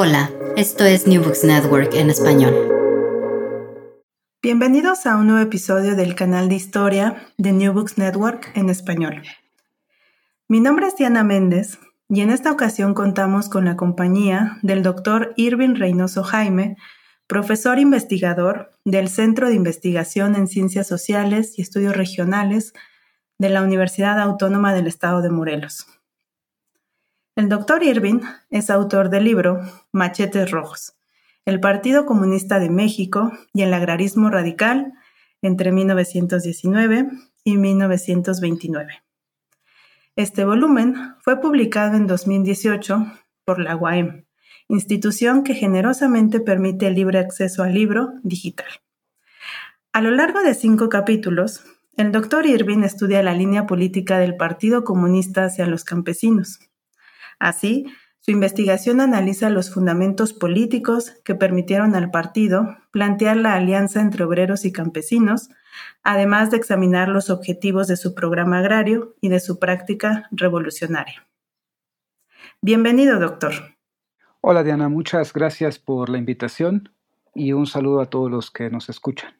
Hola, esto es New Books Network en español. Bienvenidos a un nuevo episodio del canal de historia de New Books Network en español. Mi nombre es Diana Méndez y en esta ocasión contamos con la compañía del doctor Irving Reynoso Jaime, profesor investigador del Centro de Investigación en Ciencias Sociales y Estudios Regionales de la Universidad Autónoma del Estado de Morelos. El doctor Irving es autor del libro Machetes Rojos, el Partido Comunista de México y el agrarismo radical entre 1919 y 1929. Este volumen fue publicado en 2018 por la UAM, institución que generosamente permite el libre acceso al libro digital. A lo largo de cinco capítulos, el doctor Irving estudia la línea política del Partido Comunista hacia los campesinos. Así, su investigación analiza los fundamentos políticos que permitieron al partido plantear la alianza entre obreros y campesinos, además de examinar los objetivos de su programa agrario y de su práctica revolucionaria. Bienvenido, doctor. Hola, Diana. Muchas gracias por la invitación y un saludo a todos los que nos escuchan.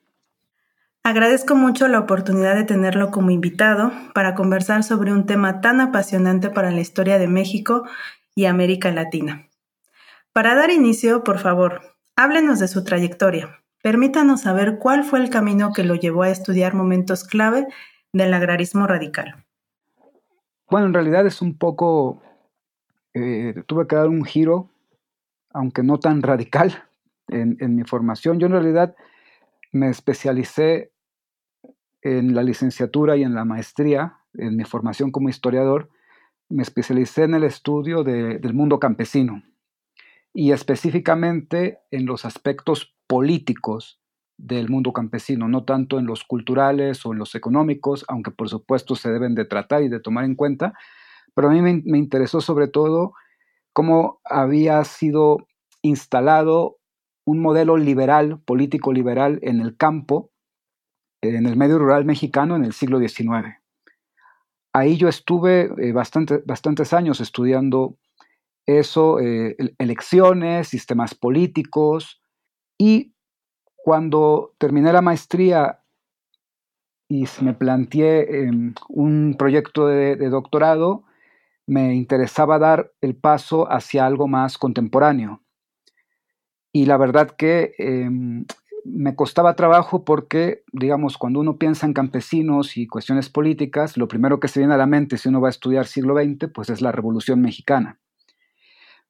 Agradezco mucho la oportunidad de tenerlo como invitado para conversar sobre un tema tan apasionante para la historia de México y América Latina. Para dar inicio, por favor, háblenos de su trayectoria. Permítanos saber cuál fue el camino que lo llevó a estudiar momentos clave del agrarismo radical. Bueno, en realidad es un poco, eh, tuve que dar un giro, aunque no tan radical, en, en mi formación. Yo en realidad me especialicé en la licenciatura y en la maestría, en mi formación como historiador, me especialicé en el estudio del mundo campesino y específicamente en los aspectos políticos del mundo campesino, no tanto en los culturales o en los económicos, aunque por supuesto se deben de tratar y de tomar en cuenta, pero a mí me, me interesó sobre todo cómo había sido instalado un modelo liberal, político liberal en el campo, en el medio rural mexicano en el siglo XIX. Ahí yo estuve eh, bastante, bastantes años estudiando eso, eh, elecciones, sistemas políticos, y cuando terminé la maestría y me planteé em, un proyecto de, doctorado, me interesaba dar el paso hacia algo más contemporáneo. Y la verdad que em, me costaba trabajo porque, digamos, cuando uno piensa en campesinos y cuestiones políticas, lo primero que se viene a la mente si uno va a estudiar siglo XX, pues es la Revolución Mexicana.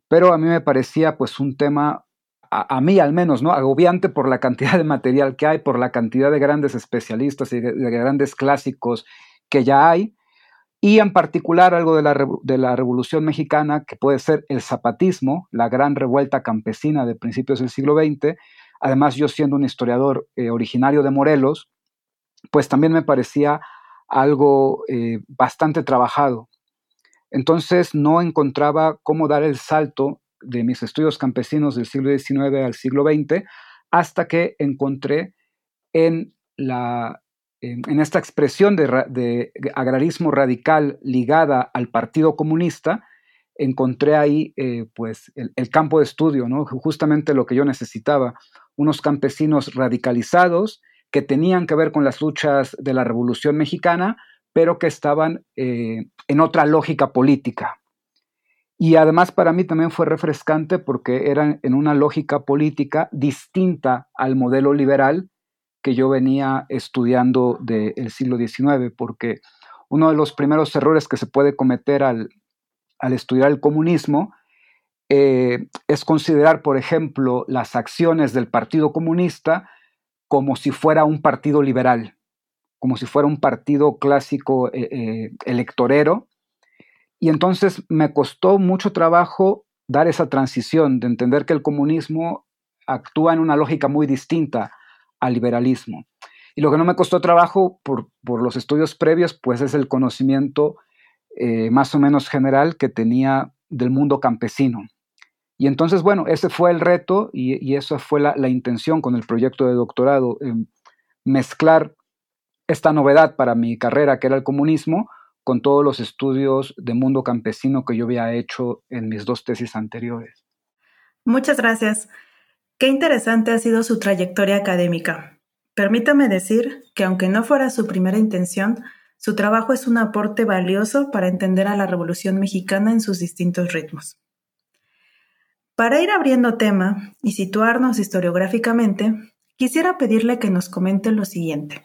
Pero a mí me parecía pues un tema, a, mí al menos, ¿no? Agobiante por la cantidad de material que hay, por la cantidad de grandes especialistas y de, grandes clásicos que ya hay, y en particular algo de la, de la Revolución Mexicana, que puede ser el zapatismo, la gran revuelta campesina de principios del siglo XX, Además, yo siendo un historiador eh, originario de Morelos, pues también me parecía algo eh, bastante trabajado. Entonces no encontraba cómo dar el salto de mis estudios campesinos del siglo XIX al siglo XX hasta que encontré en, la, en esta expresión de, agrarismo radical ligada al Partido Comunista, encontré ahí eh, pues el, campo de estudio, ¿no? justamente lo que yo necesitaba, unos campesinos radicalizados que tenían que ver con las luchas de la Revolución Mexicana, pero que estaban eh, en otra lógica política. Y además para mí también fue refrescante porque eran en una lógica política distinta al modelo liberal que yo venía estudiando del siglo XIX, porque uno de los primeros errores que se puede cometer al, al estudiar el comunismo eh, es considerar, por ejemplo, las acciones del Partido Comunista como si fuera un partido liberal, como si fuera un partido clásico eh, eh, electorero. Y entonces me costó mucho trabajo dar esa transición de entender que el comunismo actúa en una lógica muy distinta al liberalismo. Y lo que no me costó trabajo por, los estudios previos, pues es el conocimiento más o menos general que tenía del mundo campesino. Y entonces, bueno, ese fue el reto y, esa fue la, intención con el proyecto de doctorado, em, mezclar esta novedad para mi carrera, que era el comunismo, con todos los estudios de mundo campesino que yo había hecho en mis dos tesis anteriores. Muchas gracias. Qué interesante ha sido su trayectoria académica. Permítame decir que aunque no fuera su primera intención, su trabajo es un aporte valioso para entender a la Revolución Mexicana en sus distintos ritmos. Para ir abriendo tema y situarnos historiográficamente, quisiera pedirle que nos comente lo siguiente.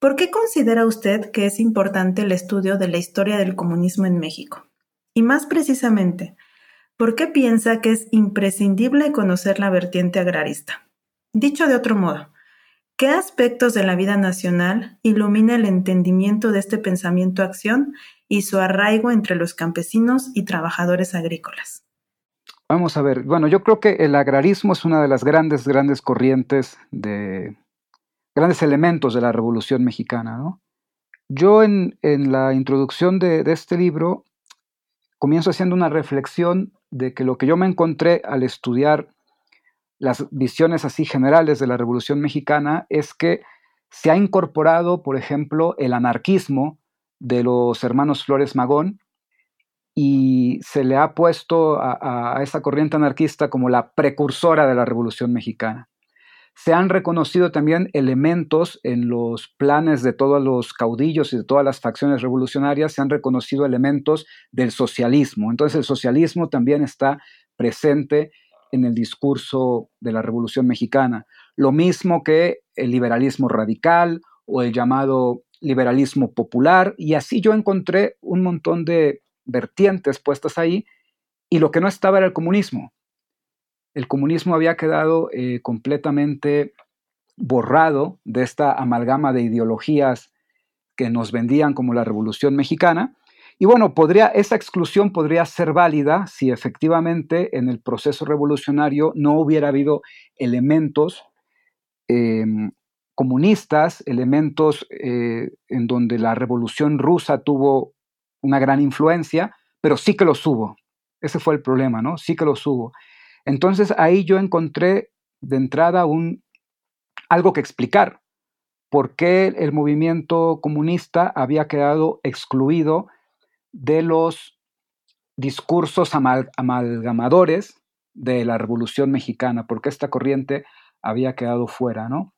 ¿Por qué considera usted que es importante el estudio de la historia del comunismo en México? Y más precisamente, ¿Por qué piensa que es imprescindible conocer la vertiente agrarista? Dicho de otro modo, ¿qué aspectos de la vida nacional ilumina el entendimiento de este pensamiento-acción y su arraigo entre los campesinos y trabajadores agrícolas? Vamos a ver, bueno, yo creo que el agrarismo es una de las grandes, grandes corrientes de, grandes elementos de la Revolución Mexicana, ¿no? Yo en, la introducción de, de este libro comienzo haciendo una reflexión de que lo que yo me encontré al estudiar las visiones así generales de la Revolución Mexicana es que se ha incorporado, por ejemplo, el anarquismo de los hermanos Flores Magón y se le ha puesto a, esa corriente anarquista como la precursora de la Revolución Mexicana se han reconocido también elementos en los planes de todos los caudillos y de todas las facciones revolucionarias, se han reconocido elementos del socialismo. Entonces el socialismo también está presente en el discurso de la Revolución Mexicana. Lo mismo que el liberalismo radical o el llamado liberalismo popular. Y así yo encontré un montón de vertientes puestas ahí y lo que no estaba era el comunismo el comunismo había quedado eh, completamente borrado de esta amalgama de ideologías que nos vendían como la Revolución Mexicana. Y bueno, podría, esa exclusión podría ser válida si efectivamente en el proceso revolucionario no hubiera habido elementos em, comunistas, elementos eh, en donde la revolución rusa tuvo una gran influencia, pero sí que los hubo. Ese fue el problema, ¿no? Sí que los hubo. Entonces ahí yo encontré de entrada algo que explicar, por qué el movimiento comunista había quedado excluido de los discursos amalgamadores de la Revolución Mexicana, porque esta corriente había quedado fuera, ¿no?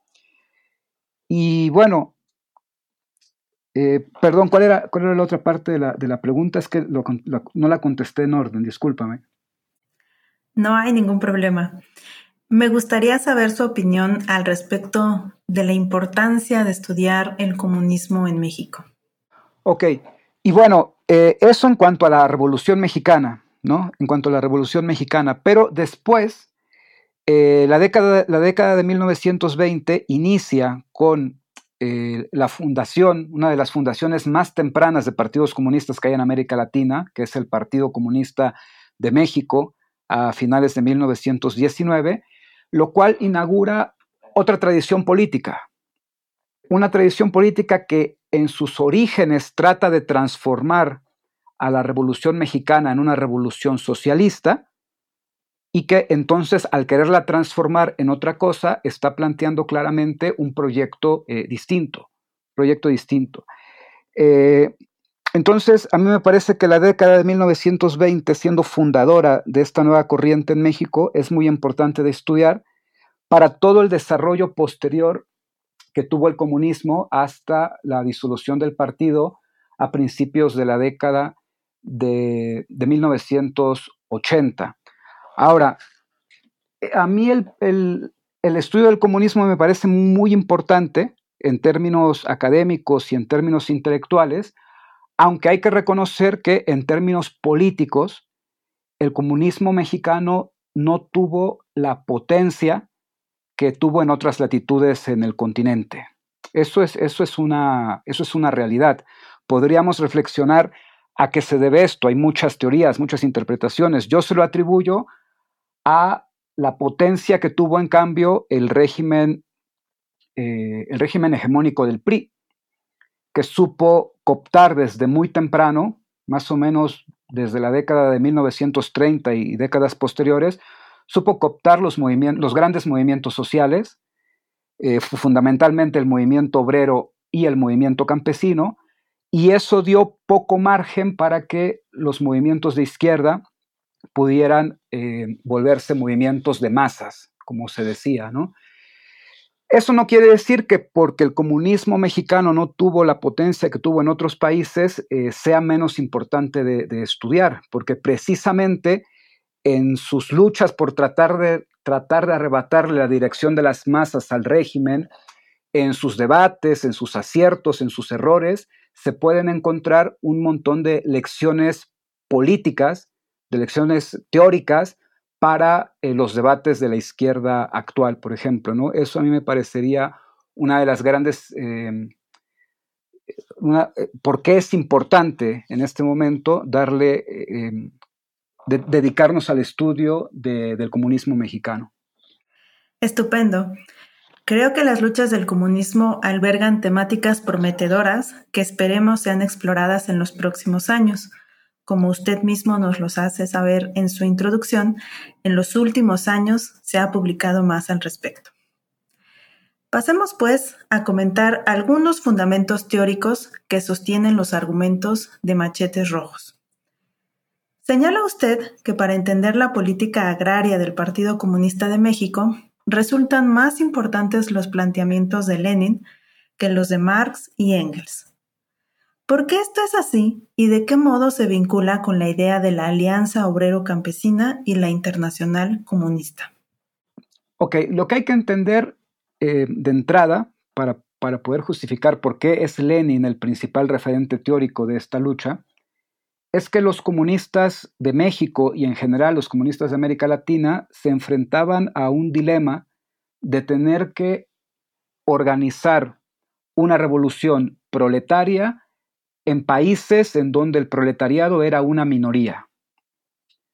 Y bueno, eh, perdón, ¿cuál era, ¿cuál era la otra parte de la, pregunta? Es que no la contesté en orden, discúlpame. No hay ningún problema. Me gustaría saber su opinión al respecto de la importancia de estudiar el comunismo en México. Ok, y bueno, eh, eso en cuanto a la Revolución Mexicana, ¿no? En cuanto a la Revolución Mexicana, pero después, eh, la, década, la década de 1920 inicia con eh, la fundación, una de las fundaciones más tempranas de partidos comunistas que hay en América Latina, que es el Partido Comunista de México, a finales de 1919, lo cual inaugura otra tradición política, una tradición política que en sus orígenes trata de transformar a la Revolución Mexicana en una revolución socialista y que entonces al quererla transformar en otra cosa está planteando claramente un proyecto eh, distinto, proyecto distinto. Eh, entonces, a mí me parece que la década de 1920, siendo fundadora de esta nueva corriente en México, es muy importante de estudiar para todo el desarrollo posterior que tuvo el comunismo hasta la disolución del partido a principios de la década de, 1980. Ahora, a mí el, el estudio del comunismo me parece muy importante en términos académicos y en términos intelectuales, aunque hay que reconocer que en términos políticos, el comunismo mexicano no tuvo la potencia que tuvo en otras latitudes en el continente. Eso es, eso es, una, eso es una realidad. Podríamos reflexionar a qué se debe esto. Hay muchas teorías, muchas interpretaciones. Yo se lo atribuyo a la potencia que tuvo en cambio el régimen, eh, el régimen hegemónico del PRI, que supo cooptar desde muy temprano, más o menos desde la década de 1930 y décadas posteriores, supo cooptar los, los grandes movimientos sociales, eh, fundamentalmente el movimiento obrero y el movimiento campesino, y eso dio poco margen para que los movimientos de izquierda pudieran volverse movimientos de masas, como se decía, ¿no? Eso no quiere decir que porque el comunismo mexicano no tuvo la potencia que tuvo en otros países, eh, sea menos importante de, estudiar, porque precisamente en sus luchas por tratar de, tratar de arrebatarle la dirección de las masas al régimen, en sus debates, en sus aciertos, en sus errores, se pueden encontrar un montón de lecciones políticas, de lecciones teóricas para eh, los debates de la izquierda actual, por ejemplo. ¿no? Eso a mí me parecería una de las grandes... Em, eh, ¿Por qué es importante en este momento darle, em, dedicarnos al estudio del comunismo mexicano? Estupendo. Creo que las luchas del comunismo albergan temáticas prometedoras que esperemos sean exploradas en los próximos años como usted mismo nos los hace saber en su introducción, en los últimos años se ha publicado más al respecto. Pasemos pues a comentar algunos fundamentos teóricos que sostienen los argumentos de machetes rojos. Señala usted que para entender la política agraria del Partido Comunista de México resultan más importantes los planteamientos de Lenin que los de Marx y Engels. ¿Por qué esto es así y de qué modo se vincula con la idea de la Alianza Obrero-Campesina y la Internacional Comunista? Ok, lo que hay que entender eh, de entrada para, para poder justificar por qué es Lenin el principal referente teórico de esta lucha, es que los comunistas de México y en general los comunistas de América Latina se enfrentaban a un dilema de tener que organizar una revolución proletaria en países en donde el proletariado era una minoría.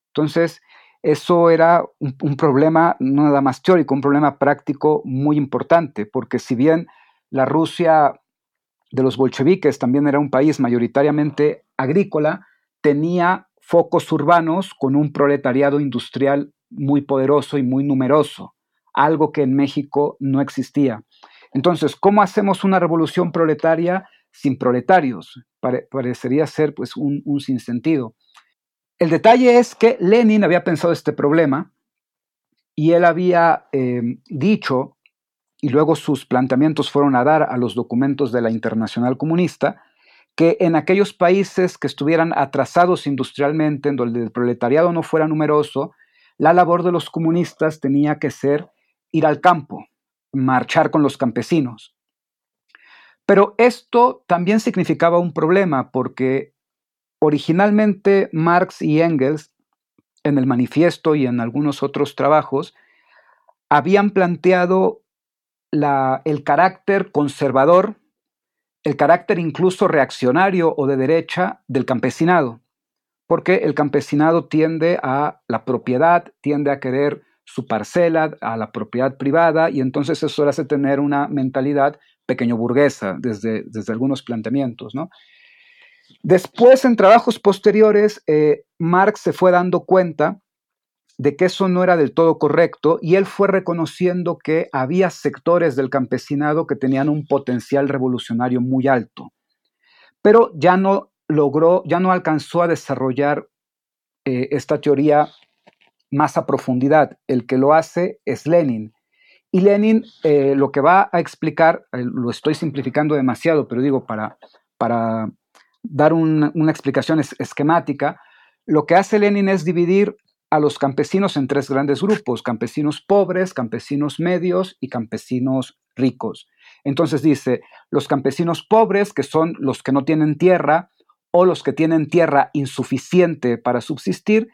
Entonces, eso era un, problema no nada más teórico, un problema práctico muy importante, porque si bien la Rusia de los bolcheviques también era un país mayoritariamente agrícola, tenía focos urbanos con un proletariado industrial muy poderoso y muy numeroso, algo que en México no existía. Entonces, ¿cómo hacemos una revolución proletaria sin proletarios. Parecería ser pues un, sinsentido. El detalle es que Lenin había pensado este problema y él había em, dicho, y luego sus planteamientos fueron a dar a los documentos de la Internacional Comunista, que en aquellos países que estuvieran atrasados industrialmente, en donde el proletariado no fuera numeroso, la labor de los comunistas tenía que ser ir al campo, marchar con los campesinos. Pero esto también significaba un problema porque originalmente Marx y Engels, en el manifiesto y en algunos otros trabajos, habían planteado el carácter conservador, el carácter incluso reaccionario o de derecha del campesinado, porque el campesinado tiende a la propiedad, tiende a querer su parcela, a la propiedad privada, y entonces eso hace tener una mentalidad pequeño burguesa desde, desde algunos planteamientos. ¿no? Después, en trabajos posteriores, eh, Marx se fue dando cuenta de que eso no era del todo correcto y él fue reconociendo que había sectores del campesinado que tenían un potencial revolucionario muy alto, pero ya no logró, ya no alcanzó a desarrollar eh, esta teoría más a profundidad. El que lo hace es Lenin. Y Lenin eh, lo que va a explicar, eh, lo estoy simplificando demasiado, pero digo, para, para dar una explicación esquemática, lo que hace Lenin es dividir a los campesinos en tres grandes grupos, campesinos pobres, campesinos medios y campesinos ricos. Entonces dice, los campesinos pobres, que son los que no tienen tierra o los que tienen tierra insuficiente para subsistir,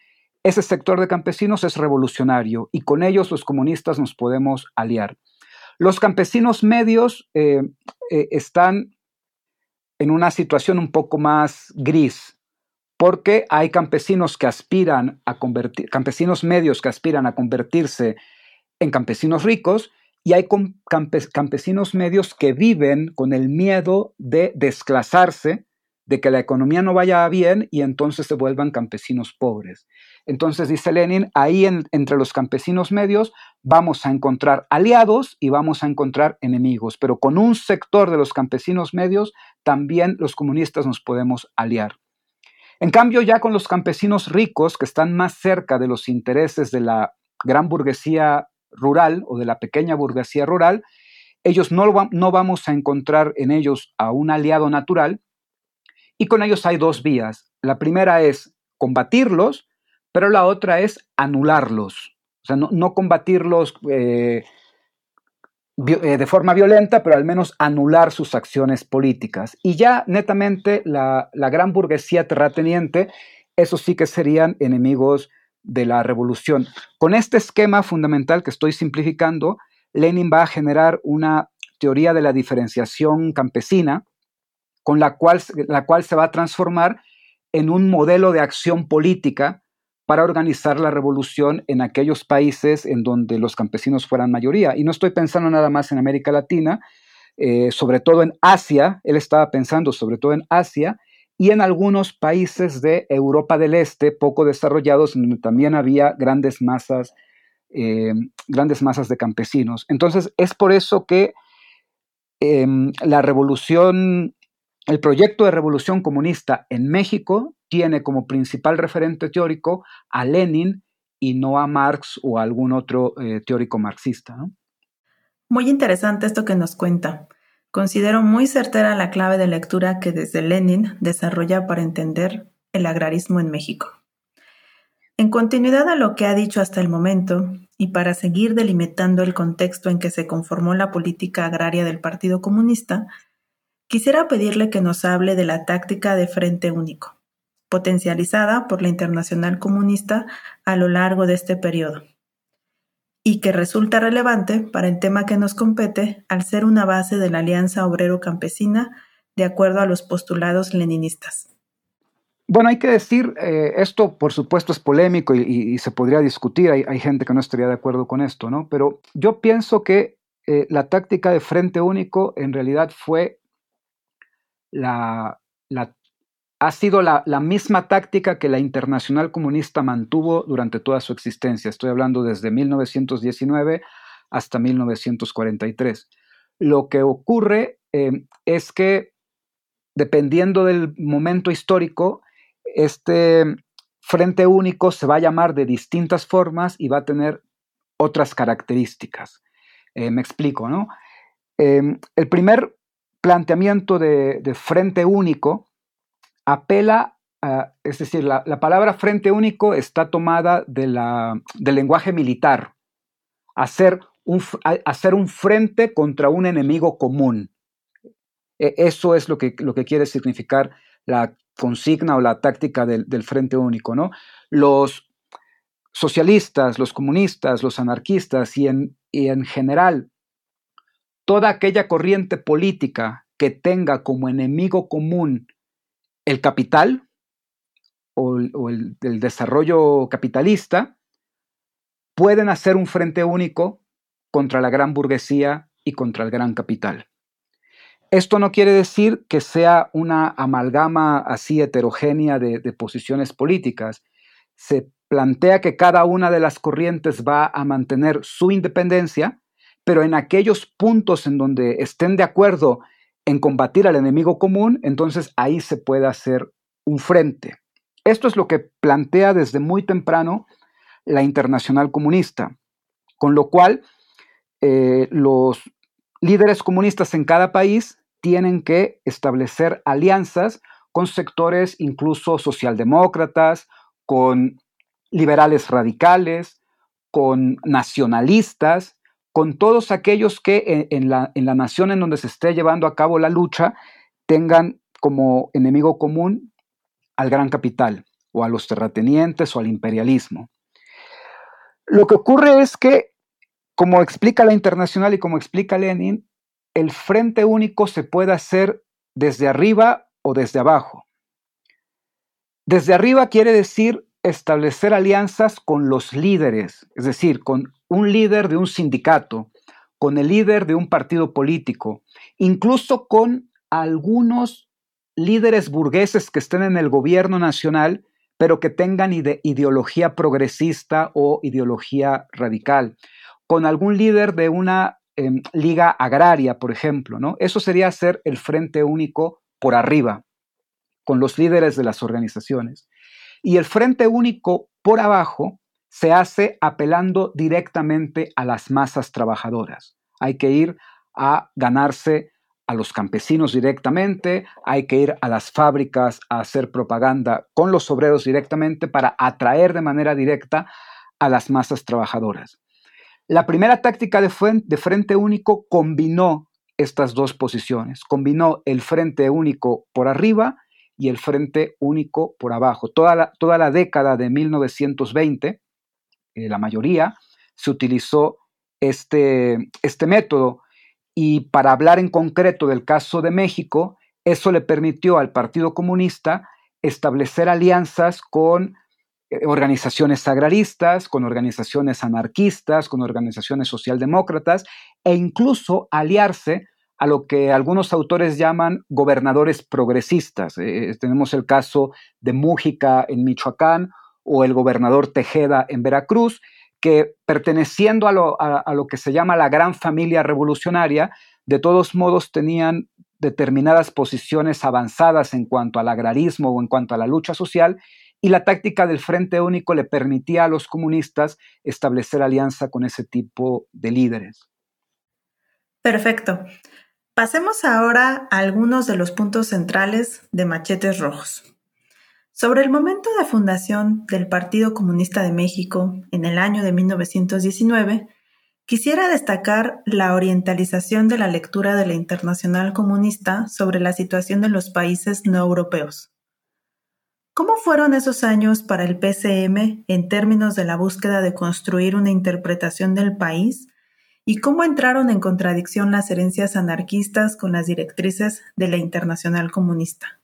ese sector de campesinos es revolucionario y con ellos los comunistas nos podemos aliar. Los campesinos medios eh, eh, están en una situación un poco más gris, porque hay campesinos que aspiran a convertir, campesinos medios que aspiran a convertirse en campesinos ricos y hay campesinos medios que viven con el miedo de desclasarse, de que la economía no vaya bien y entonces se vuelvan campesinos pobres. Entonces, dice Lenin, ahí entre los campesinos medios vamos a encontrar aliados y vamos a encontrar enemigos, pero con un sector de los campesinos medios también los comunistas nos podemos aliar. En cambio, ya con los campesinos ricos que están más cerca de los intereses de la gran burguesía rural o de la pequeña burguesía rural, ellos no, no vamos a encontrar en ellos a un aliado natural y con ellos hay dos vías. La primera es combatirlos, pero la otra es anularlos. O sea, no, combatirlos eh, eh, de forma violenta, pero al menos anular sus acciones políticas. Y ya netamente la, la gran burguesía terrateniente, esos sí que serían enemigos de la revolución. Con este esquema fundamental que estoy simplificando, Lenin va a generar una teoría de la diferenciación campesina, con la cual, la cual se va a transformar en un modelo de acción política para organizar la revolución en aquellos países en donde los campesinos fueran mayoría. Y no estoy pensando nada más en América Latina, eh, sobre todo en Asia, él estaba pensando sobre todo en Asia y en algunos países de Europa del Este, poco desarrollados, donde también había grandes masas, eh, grandes masas de campesinos. Entonces, es por eso que em, la revolución el proyecto de revolución comunista en México tiene como principal referente teórico a Lenin y no a Marx o a algún otro eh, teórico marxista. Muy interesante esto que nos cuenta. Considero muy certera la clave de lectura que desde Lenin desarrolla para entender el agrarismo en México. En continuidad a lo que ha dicho hasta el momento, y para seguir delimitando el contexto en que se conformó la política agraria del Partido Comunista, Quisiera pedirle que nos hable de la táctica de Frente Único, potencializada por la Internacional Comunista a lo largo de este periodo, y que resulta relevante para el tema que nos compete al ser una base de la Alianza Obrero-Campesina de acuerdo a los postulados leninistas. Bueno, hay que decir, eh, esto por supuesto es polémico y, se podría discutir, hay, gente que no estaría de acuerdo con esto, ¿no? Pero yo pienso que eh, la táctica de Frente Único en realidad fue la, ha sido la, misma táctica que la Internacional Comunista mantuvo durante toda su existencia. Estoy hablando desde 1919 hasta 1943. Lo que ocurre eh, es que, dependiendo del momento histórico, este Frente Único se va a llamar de distintas formas y va a tener otras características. Eh, me explico, ¿no? Eh, el primer planteamiento de, frente único apela, a, es decir, la, palabra frente único está tomada del lenguaje militar, hacer un, hacer un frente contra un enemigo común. E, eso es lo que, lo que quiere significar la consigna o la táctica del, frente único. ¿no? Los socialistas, los comunistas, los anarquistas y en general toda aquella corriente política que tenga como enemigo común el capital o, el, desarrollo capitalista, pueden hacer un frente único contra la gran burguesía y contra el gran capital. Esto no quiere decir que sea una amalgama así heterogénea de, posiciones políticas. Se plantea que cada una de las corrientes va a mantener su independencia pero en aquellos puntos en donde estén de acuerdo en combatir al enemigo común, entonces ahí se puede hacer un frente. Esto es lo que plantea desde muy temprano la Internacional Comunista, con lo cual eh, los líderes comunistas en cada país tienen que establecer alianzas con sectores incluso socialdemócratas, con liberales radicales, con nacionalistas, con todos aquellos que en, la, en la nación en donde se esté llevando a cabo la lucha tengan como enemigo común al gran capital o a los terratenientes o al imperialismo. Lo que ocurre es que, como explica la internacional y como explica Lenin, el frente único se puede hacer desde arriba o desde abajo. Desde arriba quiere decir establecer alianzas con los líderes, es decir, con un líder de un sindicato, con el líder de un partido político, incluso con algunos líderes burgueses que estén en el gobierno nacional, pero que tengan ideología progresista o ideología radical, con algún líder de una em, liga agraria, por ejemplo, ¿no? Eso sería ser el frente único por arriba. con los líderes de las organizaciones. Y el Frente Único por abajo se hace apelando directamente a las masas trabajadoras. Hay que ir a ganarse a los campesinos directamente, hay que ir a las fábricas a hacer propaganda con los obreros directamente para atraer de manera directa a las masas trabajadoras. La primera táctica de, Frente Único combinó estas dos posiciones, combinó el Frente Único por arriba y el Frente Único por abajo. Toda la, toda la década de 1920, eh, la mayoría, se utilizó este, este método y para hablar en concreto del caso de México, eso le permitió al Partido Comunista establecer alianzas con eh, organizaciones agraristas, con organizaciones anarquistas, con organizaciones socialdemócratas e incluso aliarse a lo que algunos autores llaman gobernadores progresistas. Eh, eh, tenemos el caso de Mújica en Michoacán o el gobernador Tejeda en Veracruz, que perteneciendo a lo, que se llama la gran familia revolucionaria, de todos modos tenían determinadas posiciones avanzadas en cuanto al agrarismo o en cuanto a la lucha social, y la táctica del Frente Único le permitía a los comunistas establecer alianza con ese tipo de líderes. Perfecto. Pasemos ahora a algunos de los puntos centrales de Machetes Rojos. Sobre el momento de fundación del Partido Comunista de México en el año de 1919, quisiera destacar la orientalización de la lectura de la Internacional Comunista sobre la situación de los países no europeos. ¿Cómo fueron esos años para el PCM en términos de la búsqueda de construir una interpretación del país y cómo entraron en contradicción las herencias anarquistas con las directrices de la Internacional Comunista?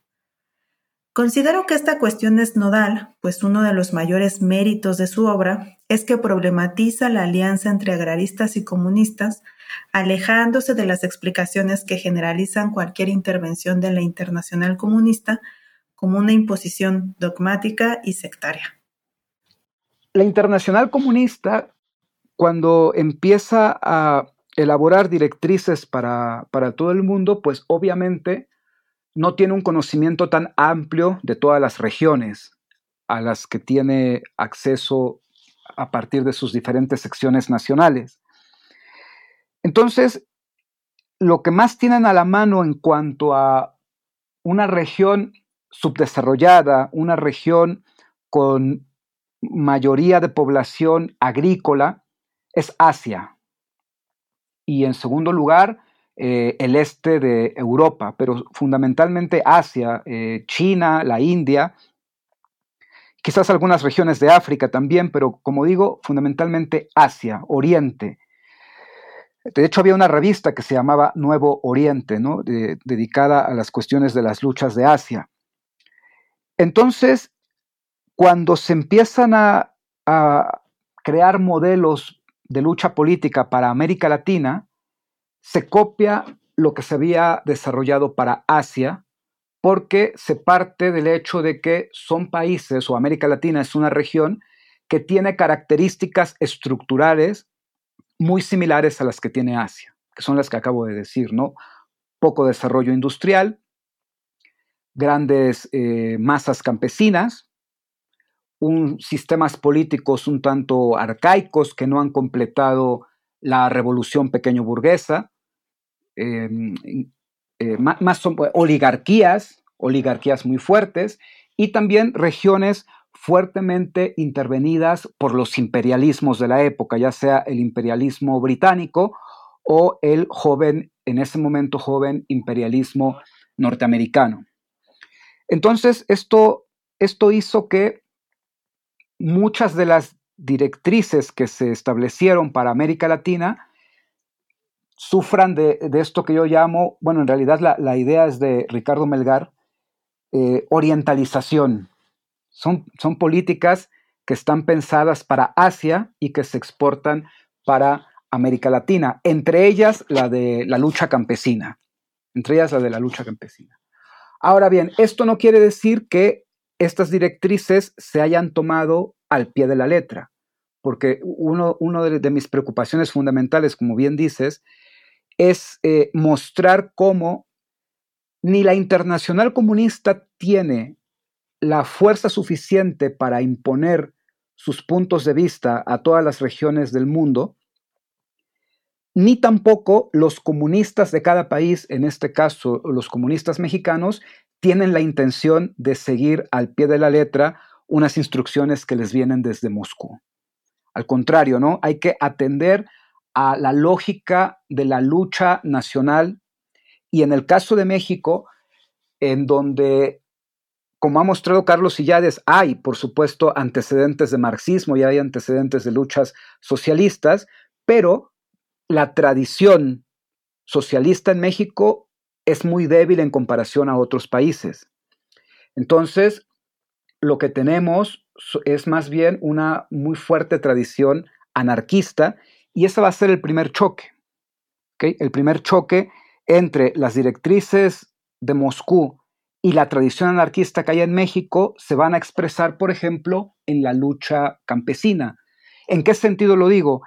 Considero que esta cuestión es nodal, pues uno de los mayores méritos de su obra es que problematiza la alianza entre agraristas y comunistas, alejándose de las explicaciones que generalizan cualquier intervención de la Internacional Comunista como una imposición dogmática y sectaria. La Internacional Comunista, cuando empieza a elaborar directrices para, para todo el mundo, pues obviamente no tiene un conocimiento tan amplio de todas las regiones a las que tiene acceso a partir de sus diferentes secciones nacionales. Entonces, lo que más tienen a la mano en cuanto a una región subdesarrollada, una región con mayoría de población agrícola, es Asia. Y en segundo lugar, eh, el este de Europa, pero fundamentalmente Asia, eh, China, la India, quizás algunas regiones de África también, pero como digo, fundamentalmente Asia, Oriente. De hecho, había una revista que se llamaba Nuevo Oriente, ¿no? dedicada a las cuestiones de las luchas de Asia. Entonces, cuando se empiezan a crear modelos de lucha política para América Latina, se copia lo que se había desarrollado para Asia porque se parte del hecho de que son países o América Latina es una región que tiene características estructurales muy similares a las que tiene Asia, que son las que acabo de decir, ¿no? Poco desarrollo industrial, grandes eh, masas campesinas, un, sistemas políticos un tanto arcaicos que no han completado la revolución pequeño burguesa, em, eh, más, son oligarquías, oligarquías muy fuertes, y también regiones fuertemente intervenidas por los imperialismos de la época, ya sea el imperialismo británico o el joven, en ese momento joven, imperialismo norteamericano. Entonces, esto, esto hizo que muchas de las directrices que se establecieron para América Latina sufran de, esto que yo llamo, bueno, en realidad la, idea es de Ricardo Melgar, eh, orientalización. Son, son políticas que están pensadas para Asia y que se exportan para América Latina, entre ellas la de la lucha campesina, entre ellas la de la lucha campesina. Ahora bien, esto no quiere decir que estas directrices se hayan tomado al pie de la letra, porque uno, de, mis preocupaciones fundamentales, como bien dices, es eh, mostrar cómo ni la internacional comunista tiene la fuerza suficiente para imponer sus puntos de vista a todas las regiones del mundo, ni tampoco los comunistas de cada país, en este caso los comunistas mexicanos, tienen la intención de seguir al pie de la letra unas instrucciones que les vienen desde Moscú. Al contrario, ¿no? Hay que atender a la lógica de la lucha nacional y en el caso de México, en donde, como ha mostrado Carlos Sillades, hay, por supuesto, antecedentes de marxismo y hay antecedentes de luchas socialistas, pero la tradición socialista en México es muy débil en comparación a otros países. Entonces, lo que tenemos es más bien una muy fuerte tradición anarquista y ese va a ser el primer choque. El primer choque entre las directrices de Moscú y la tradición anarquista que hay en México se van a expresar, por ejemplo, en la lucha campesina. ¿En qué sentido lo digo?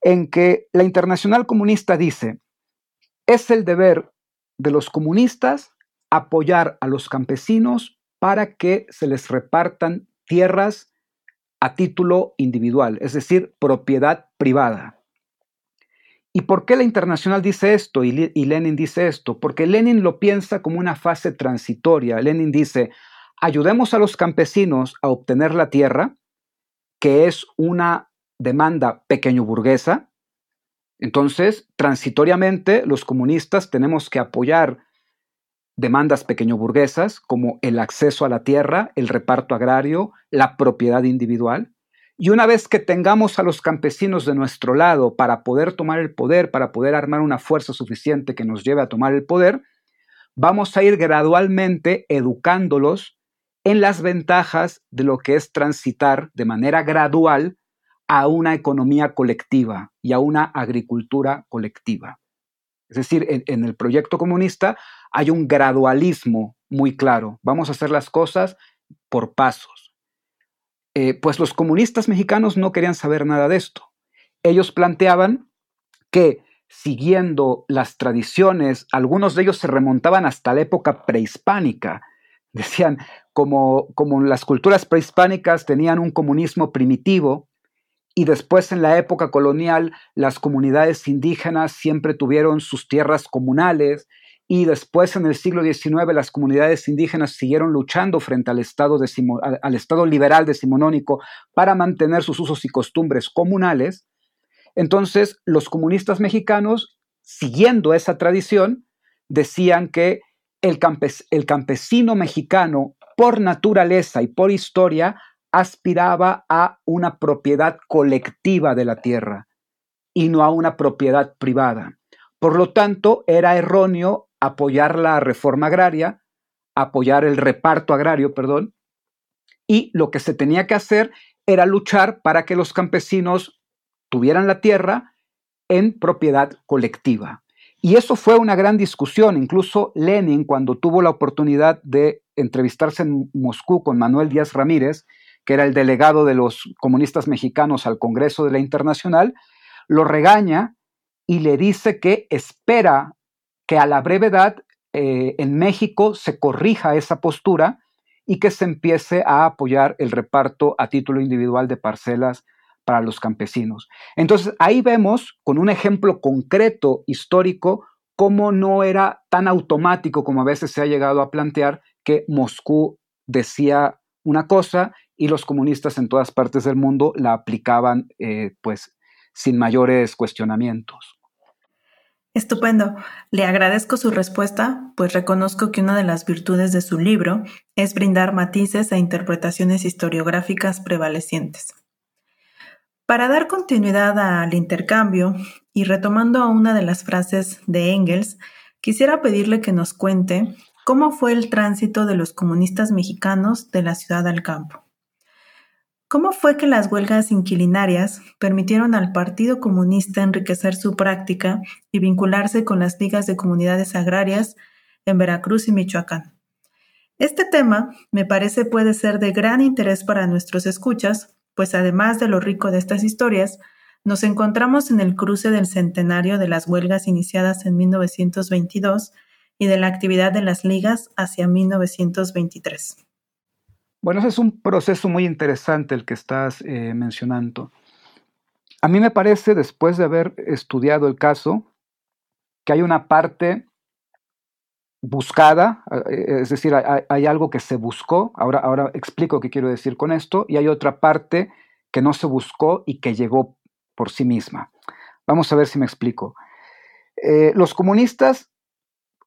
En que la Internacional Comunista dice, es el deber de los comunistas apoyar a los campesinos para que se les repartan tierras a título individual, es decir, propiedad privada. ¿Y por qué la internacional dice esto y, Lenin dice esto? Porque Lenin lo piensa como una fase transitoria. Lenin dice, ayudemos a los campesinos a obtener la tierra, que es una demanda pequeño burguesa. Entonces, transitoriamente, los comunistas tenemos que apoyar demandas pequeño burguesas como el acceso a la tierra, el reparto agrario, la propiedad individual. Y una vez que tengamos a los campesinos de nuestro lado para poder tomar el poder, para poder armar una fuerza suficiente que nos lleve a tomar el poder, vamos a ir gradualmente educándolos en las ventajas de lo que es transitar de manera gradual a una economía colectiva y a una agricultura colectiva. Es decir, en, el proyecto comunista hay un gradualismo muy claro. Vamos a hacer las cosas por pasos. Eh, pues los comunistas mexicanos no querían saber nada de esto. Ellos planteaban que siguiendo las tradiciones, algunos de ellos se remontaban hasta la época prehispánica. Decían, como, como las culturas prehispánicas tenían un comunismo primitivo, y después en la época colonial las comunidades indígenas siempre tuvieron sus tierras comunales y después en el siglo XIX las comunidades indígenas siguieron luchando frente al Estado, estado liberal decimonónico para mantener sus usos y costumbres comunales. Entonces los comunistas mexicanos, siguiendo esa tradición, decían que el, el campesino mexicano por naturaleza y por historia aspiraba a una propiedad colectiva de la tierra y no a una propiedad privada. Por lo tanto, era erróneo apoyar la reforma agraria, apoyar el reparto agrario, perdón, y lo que se tenía que hacer era luchar para que los campesinos tuvieran la tierra en propiedad colectiva. Y eso fue una gran discusión. Incluso Lenin, cuando tuvo la oportunidad de entrevistarse en Moscú con Manuel Díaz Ramírez, que era el delegado de los comunistas mexicanos al Congreso de la Internacional, lo regaña y le dice que espera que a la brevedad eh, en México se corrija esa postura y que se empiece a apoyar el reparto a título individual de parcelas para los campesinos. Entonces ahí vemos con un ejemplo concreto histórico cómo no era tan automático como a veces se ha llegado a plantear que Moscú decía una cosa y los comunistas en todas partes del mundo la aplicaban eh, pues sin mayores cuestionamientos. Estupendo. Le agradezco su respuesta, pues reconozco que una de las virtudes de su libro es brindar matices e interpretaciones historiográficas prevalecientes. Para dar continuidad al intercambio y retomando una de las frases de Engels, quisiera pedirle que nos cuente cómo fue el tránsito de los comunistas mexicanos de la ciudad al campo. ¿Cómo fue que las huelgas inquilinarias permitieron al Partido Comunista enriquecer su práctica y vincularse con las ligas de comunidades agrarias en Veracruz y Michoacán? Este tema me parece puede ser de gran interés para nuestros escuchas, pues además de lo rico de estas historias, nos encontramos en el cruce del centenario de las huelgas iniciadas en 1922 y de la actividad de las ligas hacia 1923. Bueno, ese es un proceso muy interesante el que estás eh, mencionando. A mí me parece, después de haber estudiado el caso, que hay una parte buscada, eh, es decir, hay, algo que se buscó, ahora, ahora explico qué quiero decir con esto, y hay otra parte que no se buscó y que llegó por sí misma. Vamos a ver si me explico. Eh, los comunistas,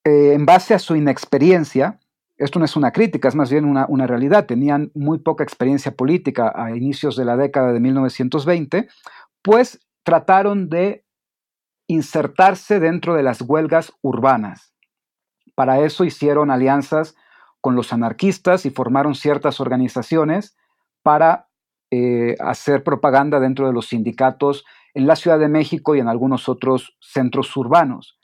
en base a su inexperiencia, esto no es una crítica, es más bien una, realidad. Tenían muy poca experiencia política a inicios de la década de 1920, pues trataron de insertarse dentro de las huelgas urbanas. Para eso hicieron alianzas con los anarquistas y formaron ciertas organizaciones para eh, hacer propaganda dentro de los sindicatos en la Ciudad de México y en algunos otros centros urbanos.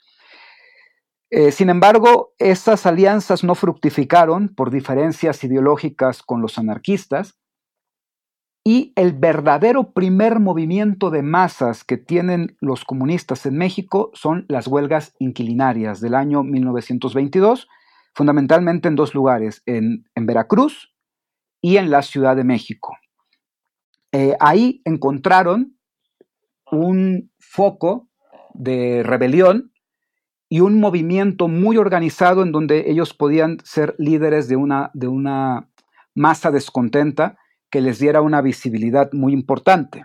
Eh, sin embargo, estas alianzas no fructificaron por diferencias ideológicas con los anarquistas y el verdadero primer movimiento de masas que tienen los comunistas en México son las huelgas inquilinarias del año 1922, fundamentalmente en dos lugares, en, Veracruz y en la Ciudad de México. Eh, ahí encontraron un foco de rebelión y un movimiento muy organizado en donde ellos podían ser líderes de una, de una masa descontenta que les diera una visibilidad muy importante.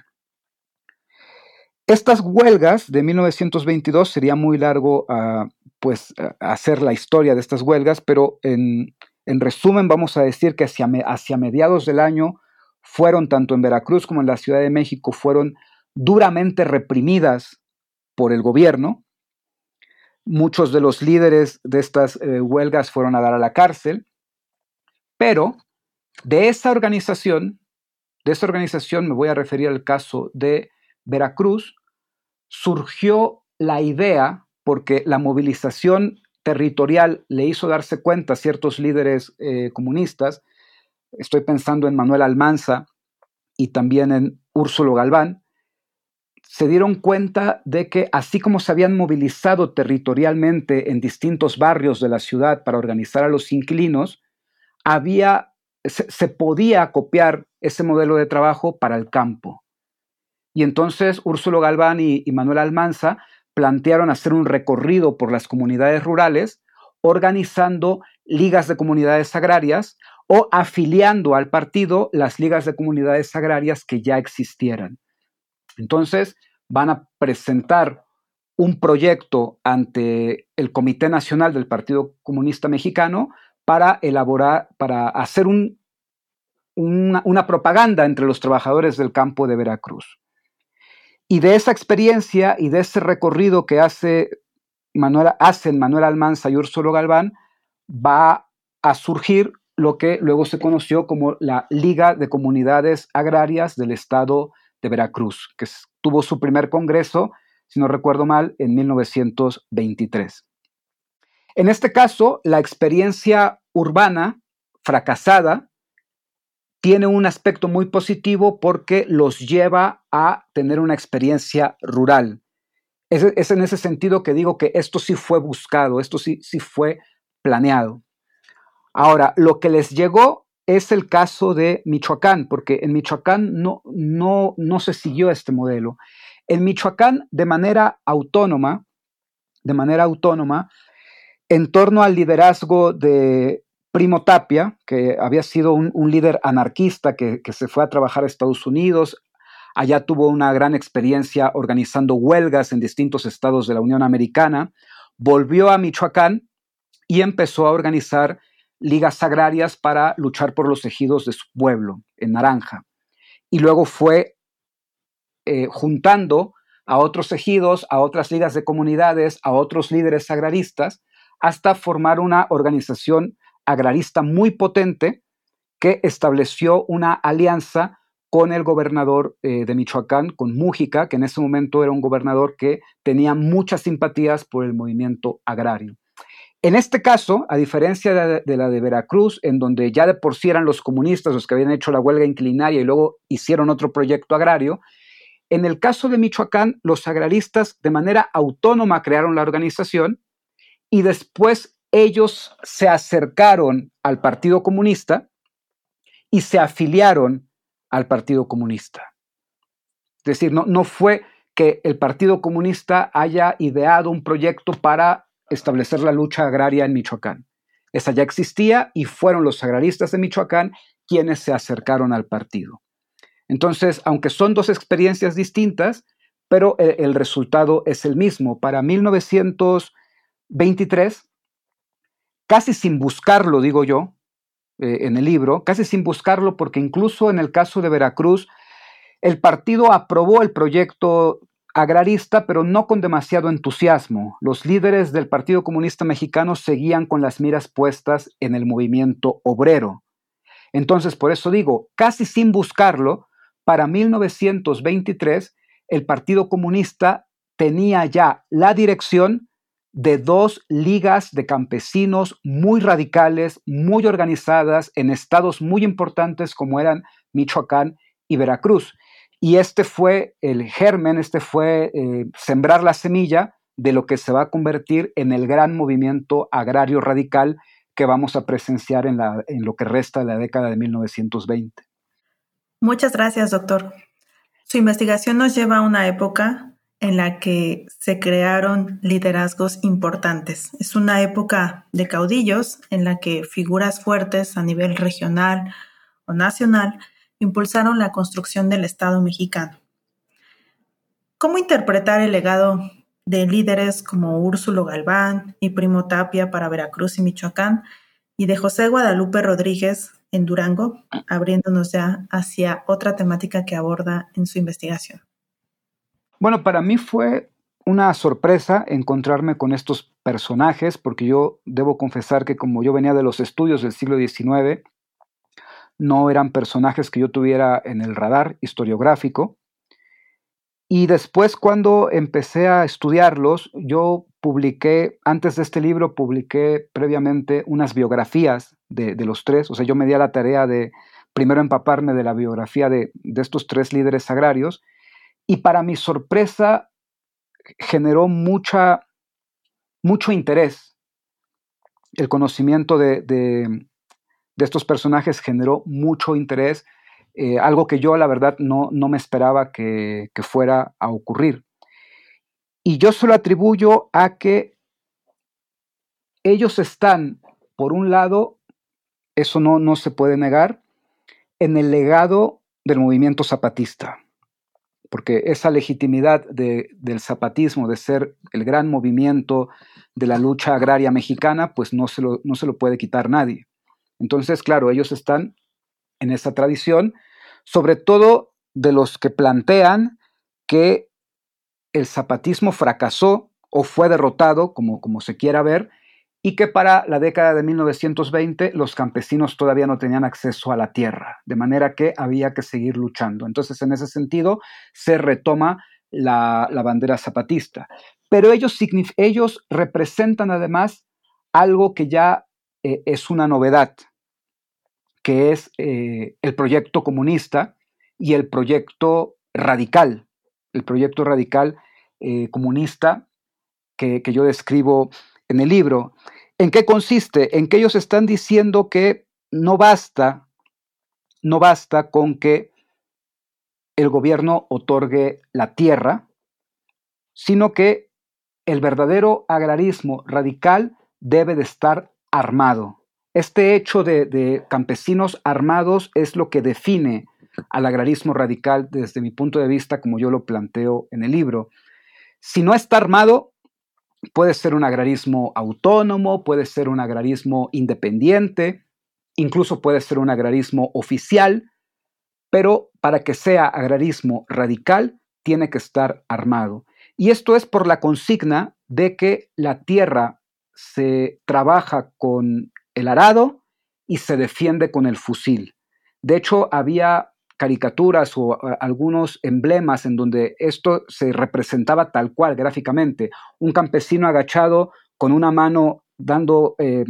Estas huelgas de 1922 sería muy largo ah, pues hacer la historia de estas huelgas, pero en, resumen vamos a decir que hacia, hacia mediados del año fueron tanto en Veracruz como en la Ciudad de México fueron duramente reprimidas por el gobierno Muchos de los líderes de estas eh, huelgas fueron a dar a la cárcel, pero de esa organización, de esa organización me voy a referir al caso de Veracruz, surgió la idea, porque la movilización territorial le hizo darse cuenta a ciertos líderes eh, comunistas, estoy pensando en Manuel Almanza y también en Úrsulo Galván, se dieron cuenta de que así como se habían movilizado territorialmente en distintos barrios de la ciudad para organizar a los inquilinos, había, se, podía copiar ese modelo de trabajo para el campo. Y entonces Úrsulo Galván y, y Manuel Almanza plantearon hacer un recorrido por las comunidades rurales, organizando ligas de comunidades agrarias o afiliando al partido las ligas de comunidades agrarias que ya existieran. Entonces, van a presentar un proyecto ante el Comité Nacional del Partido Comunista Mexicano para elaborar, para hacer una, propaganda entre los trabajadores del campo de Veracruz. Y de esa experiencia y de ese recorrido que hace Manuel, hacen Manuel Almanza y Úrsulo Galván, va a surgir lo que luego se conoció como la Liga de Comunidades Agrarias del Estado de Veracruz, que tuvo su primer congreso, si no recuerdo mal, en 1923. En este caso, la experiencia urbana fracasada tiene un aspecto muy positivo porque los lleva a tener una experiencia rural. Es, en ese sentido que digo que esto sí fue buscado, esto sí, sí fue planeado. Ahora, lo que les llegó es el caso de Michoacán, porque en Michoacán no, no, no se siguió este modelo. En Michoacán, de manera autónoma, de manera autónoma, en torno al liderazgo de Primo Tapia, que había sido un, líder anarquista que, que, se fue a trabajar a Estados Unidos, allá tuvo una gran experiencia organizando huelgas en distintos estados de la Unión Americana, volvió a Michoacán y empezó a organizar ligas agrarias para luchar por los ejidos de su pueblo, en Naranja. Y luego fue eh, juntando a otros ejidos, a otras ligas de comunidades, a otros líderes agraristas, hasta formar una organización agrarista muy potente que estableció una alianza con el gobernador eh, de Michoacán, con Mújica, que en ese momento era un gobernador que tenía muchas simpatías por el movimiento agrario. En este caso, a diferencia de, la de Veracruz, en donde ya de por sí eran los comunistas los que habían hecho la huelga inclinaria y luego hicieron otro proyecto agrario, en el caso de Michoacán, los agraristas de manera autónoma crearon la organización y después ellos se acercaron al Partido Comunista y se afiliaron al Partido Comunista. Es decir, no, no fue que el Partido Comunista haya ideado un proyecto para establecer la lucha agraria en Michoacán. Esa ya existía y fueron los agraristas de Michoacán quienes se acercaron al partido. Entonces, aunque son dos experiencias distintas, pero el, resultado es el mismo. Para 1923, casi sin buscarlo, digo yo, eh, en el libro, casi sin buscarlo, porque incluso en el caso de Veracruz, el partido aprobó el proyecto agrarista, pero no con demasiado entusiasmo. Los líderes del Partido Comunista Mexicano seguían con las miras puestas en el movimiento obrero. Entonces, por eso digo, casi sin buscarlo, para 1923 el Partido Comunista tenía ya la dirección de dos ligas de campesinos muy radicales, muy organizadas en estados muy importantes como eran Michoacán y Veracruz. Y este fue el germen, este fue eh, sembrar la semilla de lo que se va a convertir en el gran movimiento agrario radical que vamos a presenciar en, la, en lo que resta de la década de 1920. Muchas gracias, doctor. Su investigación nos lleva a una época en la que se crearon liderazgos importantes. Es una época de caudillos en la que figuras fuertes a nivel regional o nacional impulsaron la construcción del Estado mexicano. ¿Cómo interpretar el legado de líderes como Úrsulo Galván y Primo Tapia para Veracruz y Michoacán y de José Guadalupe Rodríguez en Durango, abriéndonos ya hacia otra temática que aborda en su investigación? Bueno, para mí fue una sorpresa encontrarme con estos personajes, porque yo debo confesar que como yo venía de los estudios del siglo XIX, no eran personajes que yo tuviera en el radar historiográfico. Y después cuando empecé a estudiarlos, yo publiqué, antes de este libro, publiqué previamente unas biografías de, los tres. O sea, yo me di a la tarea de primero empaparme de la biografía de, estos tres líderes agrarios. Y para mi sorpresa, generó mucha, mucho interés el conocimiento de, de estos personajes generó mucho interés, eh, algo que yo la verdad no, no me esperaba que, fuera a ocurrir. Y yo se lo atribuyo a que ellos están, por un lado, eso no, no se puede negar, en el legado del movimiento zapatista, porque esa legitimidad del zapatismo, de ser el gran movimiento de la lucha agraria mexicana, pues no se lo, no se lo puede quitar nadie. Entonces, claro, ellos están en esa tradición, sobre todo de los que plantean que el zapatismo fracasó o fue derrotado, como, como se quiera ver, y que para la década de 1920 los campesinos todavía no tenían acceso a la tierra, de manera que había que seguir luchando. Entonces, en ese sentido, se retoma la, bandera zapatista. Pero ellos, ellos representan además algo que ya eh, es una novedad, que es eh, el proyecto comunista y el proyecto radical, el proyecto radical eh, comunista que, yo describo en el libro. ¿En qué consiste? En que ellos están diciendo que no basta, no basta con que el gobierno otorgue la tierra, sino que el verdadero agrarismo radical debe de estar armado. Este hecho de, campesinos armados es lo que define al agrarismo radical desde mi punto de vista, como yo lo planteo en el libro. Si no está armado, puede ser un agrarismo autónomo, puede ser un agrarismo independiente, incluso puede ser un agrarismo oficial, pero para que sea agrarismo radical, tiene que estar armado. Y esto es por la consigna de que la tierra se trabaja con el arado y se defiende con el fusil. De hecho, había caricaturas o algunos emblemas en donde esto se representaba tal cual gráficamente. Un campesino agachado con una mano dando eh,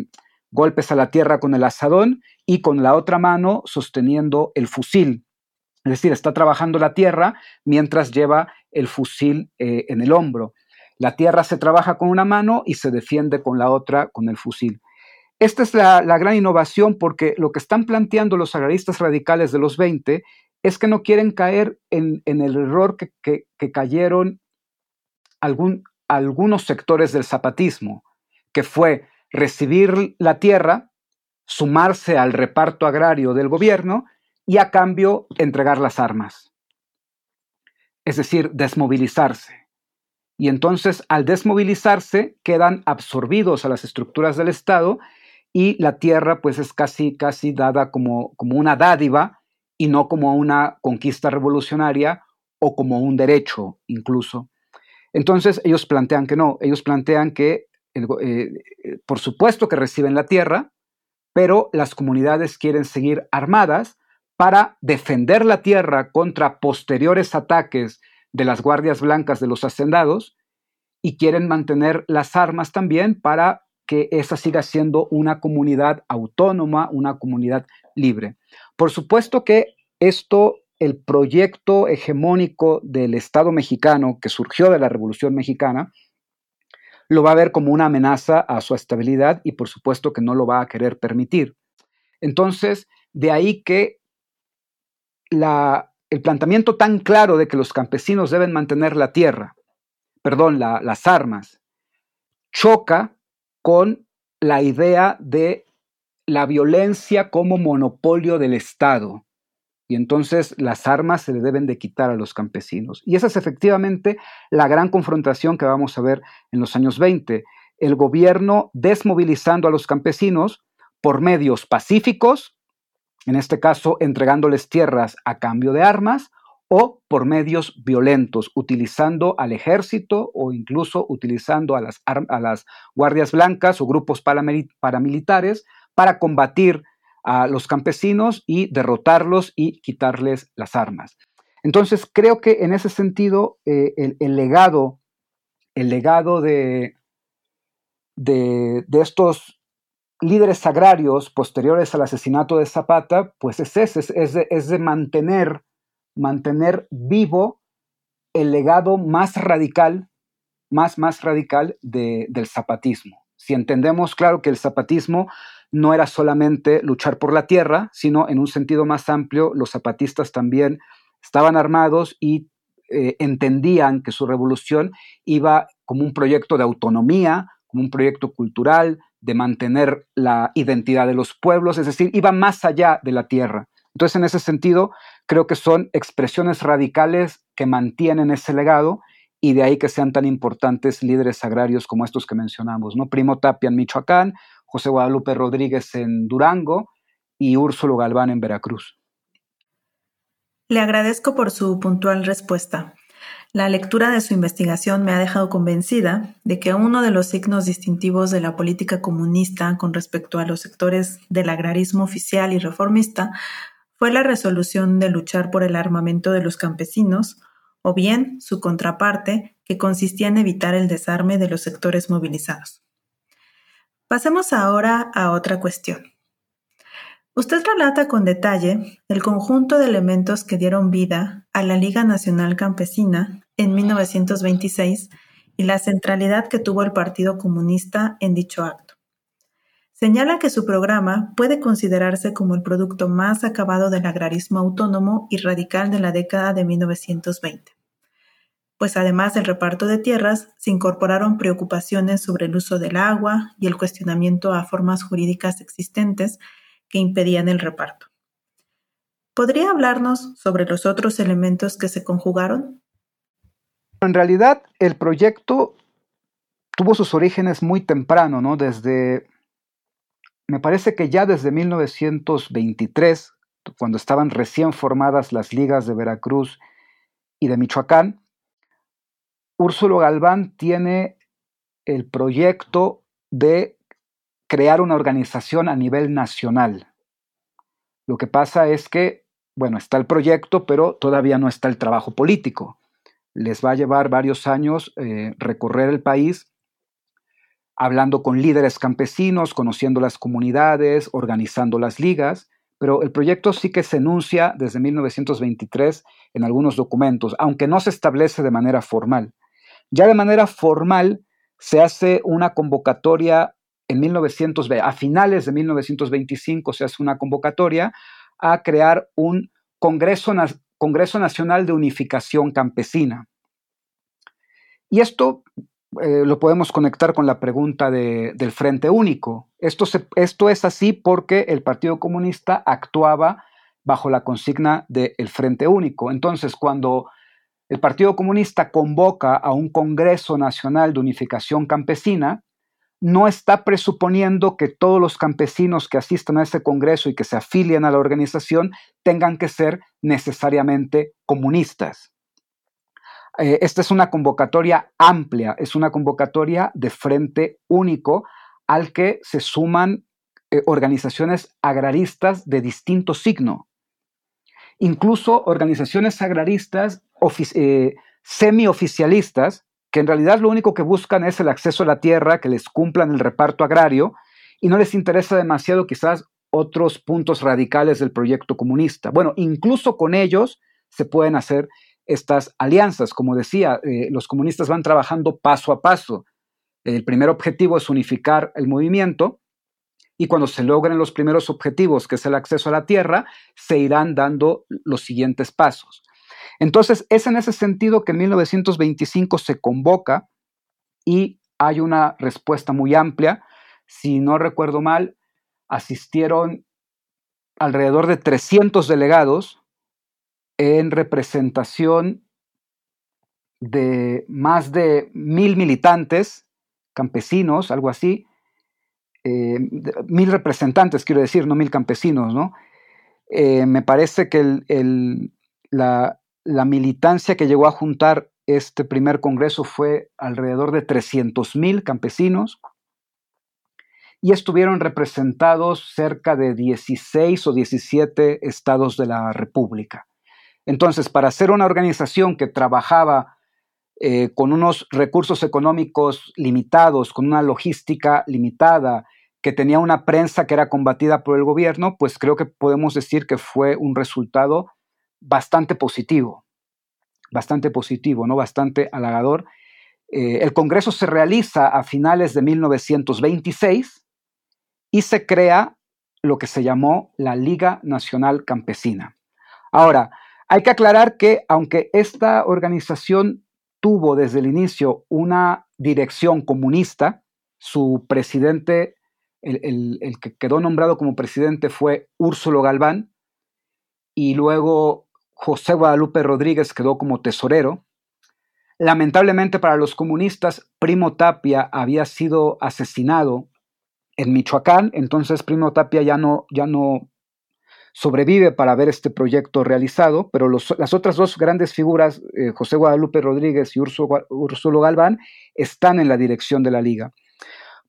golpes a la tierra con el asadón y con la otra mano sosteniendo el fusil. Es decir, está trabajando la tierra mientras lleva el fusil eh, en el hombro. La tierra se trabaja con una mano y se defiende con la otra, con el fusil. Esta es la, gran innovación porque lo que están planteando los agraristas radicales de los 20 es que no quieren caer en, el error que, cayeron algunos sectores del zapatismo, que fue recibir la tierra, sumarse al reparto agrario del gobierno y a cambio entregar las armas. Es decir, desmovilizarse. Y entonces al desmovilizarse quedan absorbidos a las estructuras del Estado y la tierra pues es casi, casi dada como, como una dádiva y no como una conquista revolucionaria o como un derecho incluso. Entonces ellos plantean que no, ellos plantean que eh, por supuesto que reciben la tierra, pero las comunidades quieren seguir armadas para defender la tierra contra posteriores ataques de las guardias blancas de los hacendados y quieren mantener las armas también para que esa siga siendo una comunidad autónoma, una comunidad libre. Por supuesto que esto, el proyecto hegemónico del Estado mexicano que surgió de la Revolución Mexicana, lo va a ver como una amenaza a su estabilidad y por supuesto que no lo va a querer permitir. Entonces, de ahí que el planteamiento tan claro de que los campesinos deben mantener la tierra, perdón, las armas, choca con la idea de la violencia como monopolio del Estado. Y entonces las armas se le deben de quitar a los campesinos. Y esa es efectivamente la gran confrontación que vamos a ver en los años 20. El gobierno desmovilizando a los campesinos por medios pacíficos, en este caso entregándoles tierras a cambio de armas, o por medios violentos, utilizando al ejército o incluso utilizando a las, guardias blancas o grupos paramilitares para combatir a los campesinos y derrotarlos y quitarles las armas. Entonces, creo que en ese sentido, eh, el, legado, el legado de, de, estos líderes agrarios posteriores al asesinato de Zapata, pues es ese, es, es de, mantener, mantener vivo el legado más radical, más, más radical del zapatismo. Si entendemos, claro, que el zapatismo no era solamente luchar por la tierra, sino en un sentido más amplio, los zapatistas también estaban armados y eh, entendían que su revolución iba como un proyecto de autonomía, como un proyecto cultural, de mantener la identidad de los pueblos, es decir, iba más allá de la tierra. Entonces, en ese sentido, creo que son expresiones radicales que mantienen ese legado y de ahí que sean tan importantes líderes agrarios como estos que mencionamos, ¿no? Primo Tapia en Michoacán, José Guadalupe Rodríguez en Durango y Úrsulo Galván en Veracruz. Le agradezco por su puntual respuesta. La lectura de su investigación me ha dejado convencida de que uno de los signos distintivos de la política comunista con respecto a los sectores del agrarismo oficial y reformista fue la resolución de luchar por el armamento de los campesinos, o bien su contraparte, que consistía en evitar el desarme de los sectores movilizados. Pasemos ahora a otra cuestión. Usted relata con detalle el conjunto de elementos que dieron vida a la Liga Nacional Campesina en 1926 y la centralidad que tuvo el Partido Comunista en dicho acto. Señala que su programa puede considerarse como el producto más acabado del agrarismo autónomo y radical de la década de 1920, pues además del reparto de tierras, se incorporaron preocupaciones sobre el uso del agua y el cuestionamiento a formas jurídicas existentes que impedían el reparto. ¿Podría hablarnos sobre los otros elementos que se conjugaron? En realidad, el proyecto tuvo sus orígenes muy temprano, ¿no? Desde, me parece que ya desde 1923, cuando estaban recién formadas las ligas de Veracruz y de Michoacán, Úrsulo Galván tiene el proyecto de crear una organización a nivel nacional. Lo que pasa es que, bueno, está el proyecto, pero todavía no está el trabajo político. Les va a llevar varios años eh, recorrer el país hablando con líderes campesinos, conociendo las comunidades, organizando las ligas, pero el proyecto sí que se enuncia desde 1923 en algunos documentos, aunque no se establece de manera formal. Ya de manera formal se hace una convocatoria en 1900, a finales de 1925 se hace una convocatoria a crear un Congreso, Congreso Nacional de Unificación Campesina. Y esto eh, lo podemos conectar con la pregunta del Frente Único. Esto, esto, es así porque el Partido Comunista actuaba bajo la consigna del Frente Único. Entonces, cuando el Partido Comunista convoca a un Congreso Nacional de Unificación Campesina, no está presuponiendo que todos los campesinos que asistan a ese Congreso y que se afilian a la organización tengan que ser necesariamente comunistas. Eh, esta es una convocatoria amplia, es una convocatoria de frente único al que se suman eh, organizaciones agraristas de distinto signo. Incluso organizaciones agraristas eh, semioficialistas, que en realidad lo único que buscan es el acceso a la tierra, que les cumplan el reparto agrario, y no les interesa demasiado quizás otros puntos radicales del proyecto comunista. Bueno, incluso con ellos se pueden hacer estas alianzas. Como decía, eh, los comunistas van trabajando paso a paso. El primer objetivo es unificar el movimiento y cuando se logren los primeros objetivos, que es el acceso a la tierra, se irán dando los siguientes pasos. Entonces, es en ese sentido que en 1925 se convoca y hay una respuesta muy amplia. Si no recuerdo mal, asistieron alrededor de 300 delegados en representación de más de mil militantes, campesinos, algo así, eh, mil representantes, quiero decir, no mil campesinos, ¿no? Eh, me parece que la, la, militancia que llegó a juntar este primer congreso fue alrededor de 300 mil campesinos y estuvieron representados cerca de 16 o 17 estados de la República. Entonces, para ser una organización que trabajaba eh, con unos recursos económicos limitados, con una logística limitada, que tenía una prensa que era combatida por el gobierno, pues creo que podemos decir que fue un resultado bastante positivo, bastante positivo, ¿no? Bastante halagador. Eh, el Congreso se realiza a finales de 1926 y se crea lo que se llamó la Liga Nacional Campesina. Ahora, hay que aclarar que aunque esta organización tuvo desde el inicio una dirección comunista, su presidente, el, que quedó nombrado como presidente fue Úrsulo Galván, y luego José Guadalupe Rodríguez quedó como tesorero. Lamentablemente para los comunistas, Primo Tapia había sido asesinado en Michoacán, entonces Primo Tapia ya no, ya no sobrevive para ver este proyecto realizado, pero las otras dos grandes figuras, eh, José Guadalupe Rodríguez y Úrsulo Galván, están en la dirección de la liga.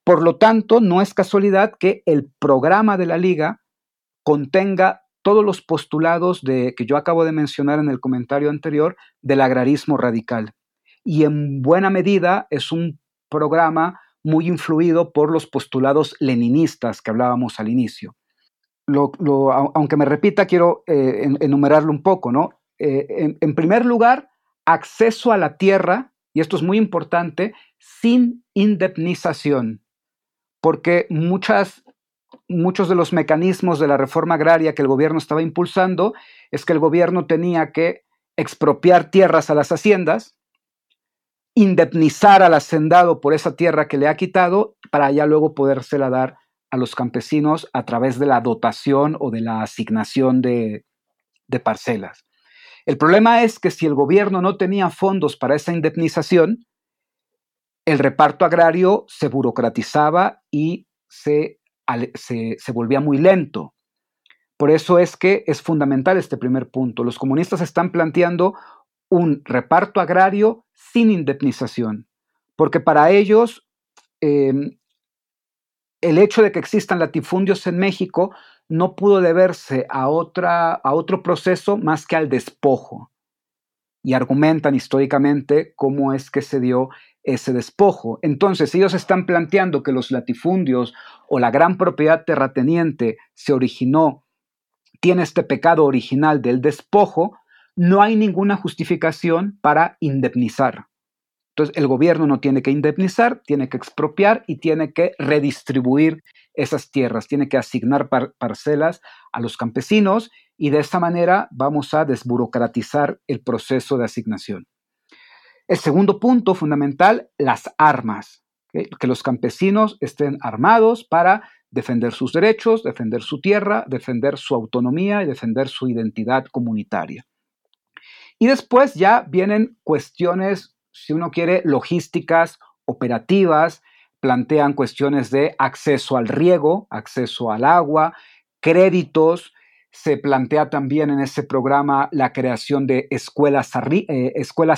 Por lo tanto, no es casualidad que el programa de la liga contenga todos los postulados de, que yo acabo de mencionar en el comentario anterior del agrarismo radical. Y en buena medida es un programa muy influido por los postulados leninistas que hablábamos al inicio aunque me repita, quiero eh, enumerarlo un poco, ¿no? Eh, en, primer lugar, acceso a la tierra, y esto es muy importante, sin indemnización, porque muchas, muchos de los mecanismos de la reforma agraria que el gobierno estaba impulsando es que el gobierno tenía que expropiar tierras a las haciendas, indemnizar al hacendado por esa tierra que le ha quitado, para ya luego podérsela dar a los campesinos a través de la dotación o de la asignación de, parcelas. El problema es que si el gobierno no tenía fondos para esa indemnización, el reparto agrario se burocratizaba y se, se, volvía muy lento. Por eso es que es fundamental este primer punto. Los comunistas están planteando un reparto agrario sin indemnización, porque para ellos em, el hecho de que existan latifundios en México no pudo deberse a, otra, a otro proceso más que al despojo. Y argumentan históricamente cómo es que se dio ese despojo. Entonces, ellos están planteando que los latifundios o la gran propiedad terrateniente se originó, tiene este pecado original del despojo, no hay ninguna justificación para indemnizar. Entonces, el gobierno no tiene que indemnizar, tiene que expropiar y tiene que redistribuir esas tierras, tiene que asignar parcelas a los campesinos y de esta manera vamos a desburocratizar el proceso de asignación. El segundo punto fundamental, las armas. Que los campesinos estén armados para defender sus derechos, defender su tierra, defender su autonomía y defender su identidad comunitaria. Y después ya vienen cuestiones, si uno quiere, logísticas, operativas, plantean cuestiones de acceso al riego, acceso al agua, créditos, se plantea también en ese programa la creación de escuelas, eh,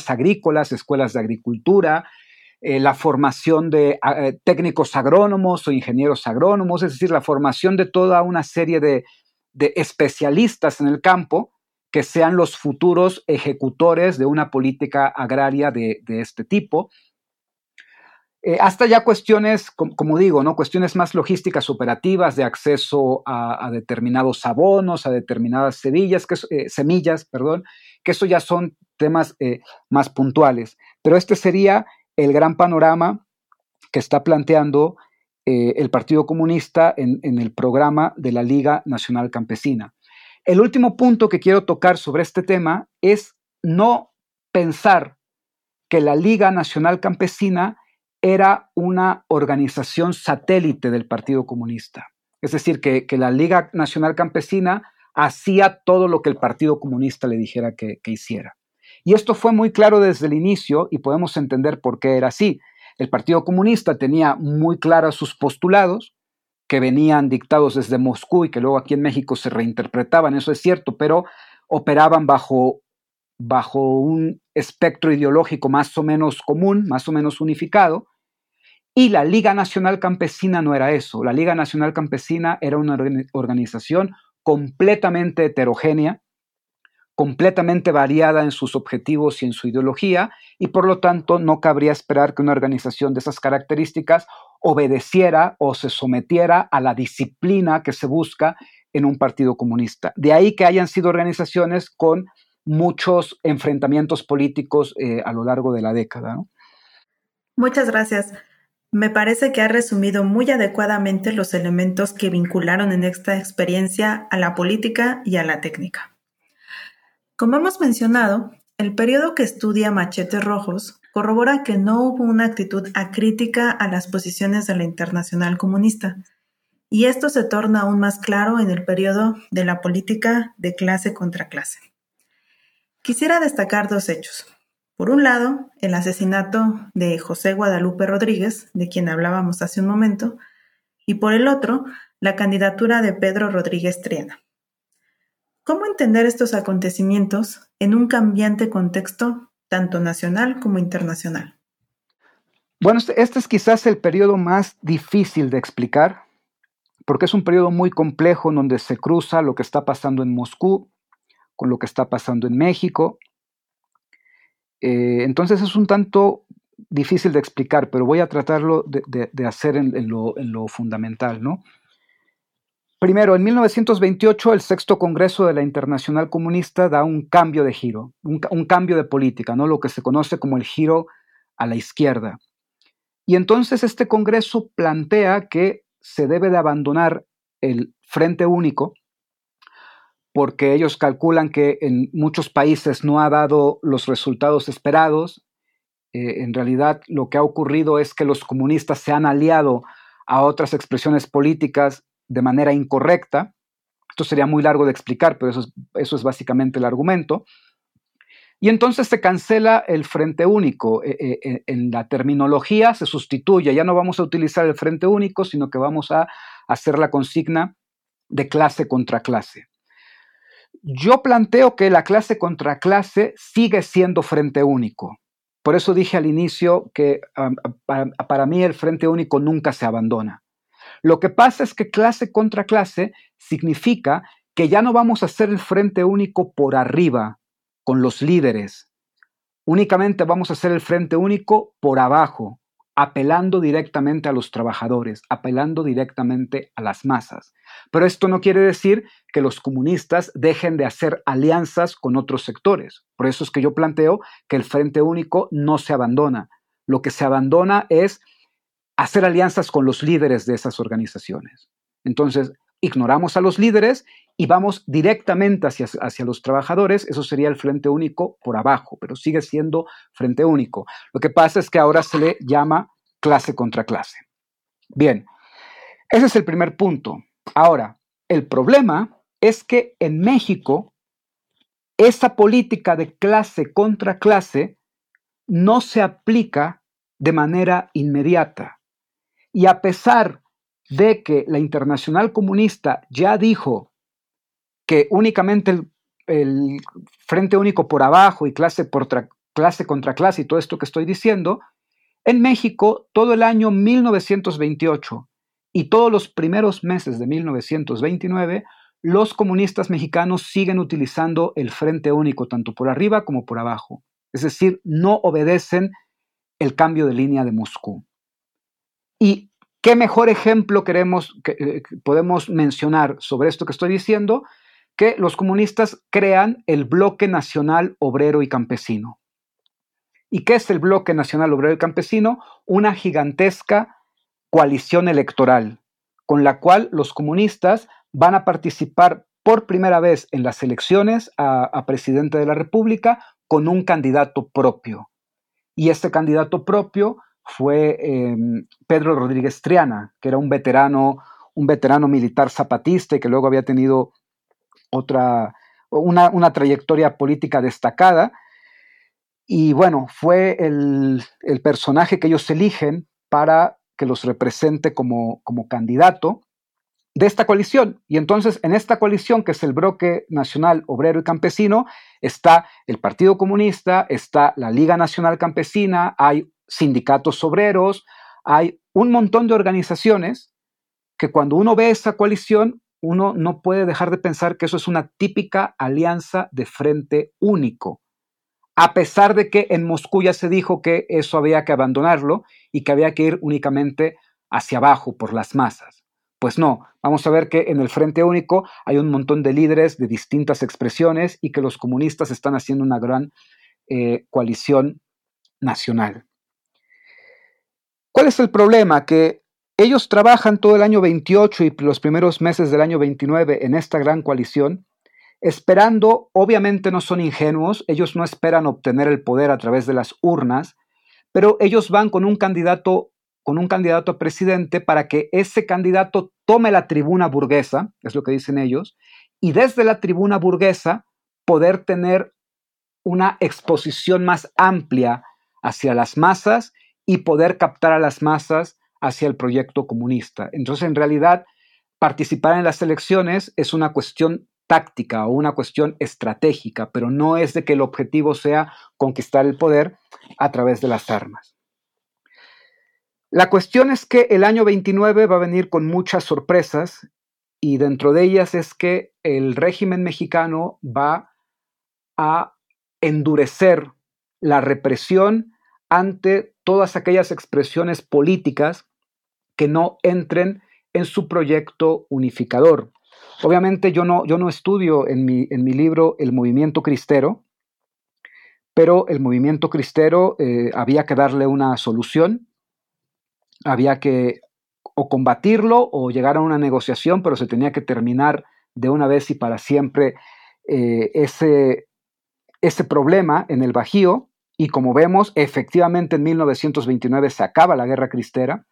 agrícolas, escuelas de agricultura, eh, la formación de eh, técnicos agrónomos o ingenieros agrónomos, es decir, la formación de toda una serie de, especialistas en el campo que sean los futuros ejecutores de una política agraria de este tipo. Eh, hasta ya cuestiones, como, digo, ¿no? Cuestiones más logísticas operativas de acceso a, determinados abonos, a determinadas semillas, que, eh, semillas, perdón, que eso ya son temas eh, más puntuales. Pero este sería el gran panorama que está planteando el Partido Comunista en, en el programa de la Liga Nacional Campesina. El último punto que quiero tocar sobre este tema es no pensar que la Liga Nacional Campesina era una organización satélite del Partido Comunista. Es decir, que, la Liga Nacional Campesina hacía todo lo que el Partido Comunista le dijera que, hiciera. Y esto fue muy claro desde el inicio y podemos entender por qué era así. El Partido Comunista tenía muy claros sus postulados, que venían dictados desde Moscú y que luego aquí en México se reinterpretaban, eso es cierto, pero operaban bajo, bajo un espectro ideológico más o menos común, más o menos unificado, y la Liga Nacional Campesina no era eso. La Liga Nacional Campesina era una organización completamente heterogénea, completamente variada en sus objetivos y en su ideología, y por lo tanto no cabría esperar que una organización de esas características obedeciera o se sometiera a la disciplina que se busca en un partido comunista. De ahí que hayan sido organizaciones con muchos enfrentamientos políticos eh, a lo largo de la década. Muchas gracias. Me parece que ha resumido muy adecuadamente los elementos que vincularon en esta experiencia a la política y a la técnica. Como hemos mencionado, el periodo que estudia Machetes Rojos corrobora que no hubo una actitud acrítica a las posiciones de la Internacional Comunista, y esto se torna aún más claro en el periodo de la política de clase contra clase. Quisiera destacar dos hechos. Por un lado, el asesinato de José Guadalupe Rodríguez, de quien hablábamos hace un momento, y por el otro, la candidatura de Pedro Rodríguez Triana. ¿Cómo entender estos acontecimientos en un cambiante contexto tanto nacional como internacional? Bueno, este, este es quizás el periodo más difícil de explicar, porque es un periodo muy complejo en donde se cruza lo que está pasando en Moscú con lo que está pasando en México, eh, entonces es un tanto difícil de explicar, pero voy a tratarlo de, hacer en, lo, fundamental. ¿no? Primero, en 1928 el sexto Congreso de la Internacional Comunista da un cambio de giro, un, cambio de política, ¿no? lo que se conoce como el giro a la izquierda. Y entonces este Congreso plantea que se debe de abandonar el Frente Único, porque ellos calculan que en muchos países no ha dado los resultados esperados. Eh, en realidad lo que ha ocurrido es que los comunistas se han aliado a otras expresiones políticas de manera incorrecta. Esto sería muy largo de explicar, pero eso es, eso es básicamente el argumento. Y entonces se cancela el frente único. Eh, eh, en la terminología se sustituye, ya no vamos a utilizar el frente único, sino que vamos a hacer la consigna de clase contra clase. Yo planteo que la clase contra clase sigue siendo frente único. Por eso dije al inicio que para, mí el frente único nunca se abandona. Lo que pasa es que clase contra clase significa que ya no vamos a hacer el frente único por arriba, con los líderes. Únicamente vamos a hacer el frente único por abajo, apelando directamente a los trabajadores, apelando directamente a las masas. Pero esto no quiere decir que los comunistas dejen de hacer alianzas con otros sectores. Por eso es que yo planteo que el Frente Único no se abandona. Lo que se abandona es hacer alianzas con los líderes de esas organizaciones. Entonces, ignoramos a los líderes y vamos directamente hacia, hacia, los trabajadores, eso sería el frente único por abajo, pero sigue siendo frente único. Lo que pasa es que ahora se le llama clase contra clase. Bien, ese es el primer punto. Ahora, el problema es que en México esa política de clase contra clase no se aplica de manera inmediata. Y a pesar de que la Internacional Comunista ya dijo que únicamente el, Frente Único por abajo y clase, por clase contra clase y todo esto que estoy diciendo, en México todo el año 1928 y todos los primeros meses de 1929, los comunistas mexicanos siguen utilizando el Frente Único tanto por arriba como por abajo. Es decir, no obedecen el cambio de línea de Moscú. Y qué mejor ejemplo queremos, que, eh, podemos mencionar sobre esto que estoy diciendo, que los comunistas crean el Bloque Nacional Obrero y Campesino. ¿Y qué es el Bloque Nacional Obrero y Campesino? Una gigantesca coalición electoral con la cual los comunistas van a participar por primera vez en las elecciones a, presidente de la República con un candidato propio. Y este candidato propio fue em, Pedro Rodríguez Triana, que era un veterano, un veterano militar zapatista y que luego había tenido otra, una, una trayectoria política destacada. Y bueno, fue el, personaje que ellos eligen para que los represente como, como candidato de esta coalición. Y entonces en esta coalición, que es el bloque nacional obrero y campesino, está el Partido Comunista, está la Liga Nacional Campesina, hay sindicatos obreros, hay un montón de organizaciones que cuando uno ve esa coalición, uno no puede dejar de pensar que eso es una típica alianza de frente único a pesar de que en Moscú ya se dijo que eso había que abandonarlo y que había que ir únicamente hacia abajo por las masas. Pues no, vamos a ver que en el Frente Único hay un montón de líderes de distintas expresiones y que los comunistas están haciendo una gran eh, coalición nacional. ¿Cuál es el problema? Que ellos trabajan todo el año 28 y los primeros meses del año 29 en esta gran coalición esperando, obviamente no son ingenuos, ellos no esperan obtener el poder a través de las urnas, pero ellos van con un candidato con un candidato a presidente para que ese candidato tome la tribuna burguesa, es lo que dicen ellos, y desde la tribuna burguesa poder tener una exposición más amplia hacia las masas y poder captar a las masas hacia el proyecto comunista. Entonces, en realidad, participar en las elecciones es una cuestión táctica o una cuestión estratégica, pero no es de que el objetivo sea conquistar el poder a través de las armas. La cuestión es que el año 29 va a venir con muchas sorpresas y dentro de ellas es que el régimen mexicano va a endurecer la represión ante todas aquellas expresiones políticas que no entren en su proyecto unificador. Obviamente yo no, yo no estudio en mi, en mi libro el movimiento cristero, pero el movimiento cristero eh, había que darle una solución, había que o combatirlo o llegar a una negociación, pero se tenía que terminar de una vez y para siempre eh, ese, ese problema en el Bajío. Y como vemos, efectivamente en 1929 se acaba la guerra cristera.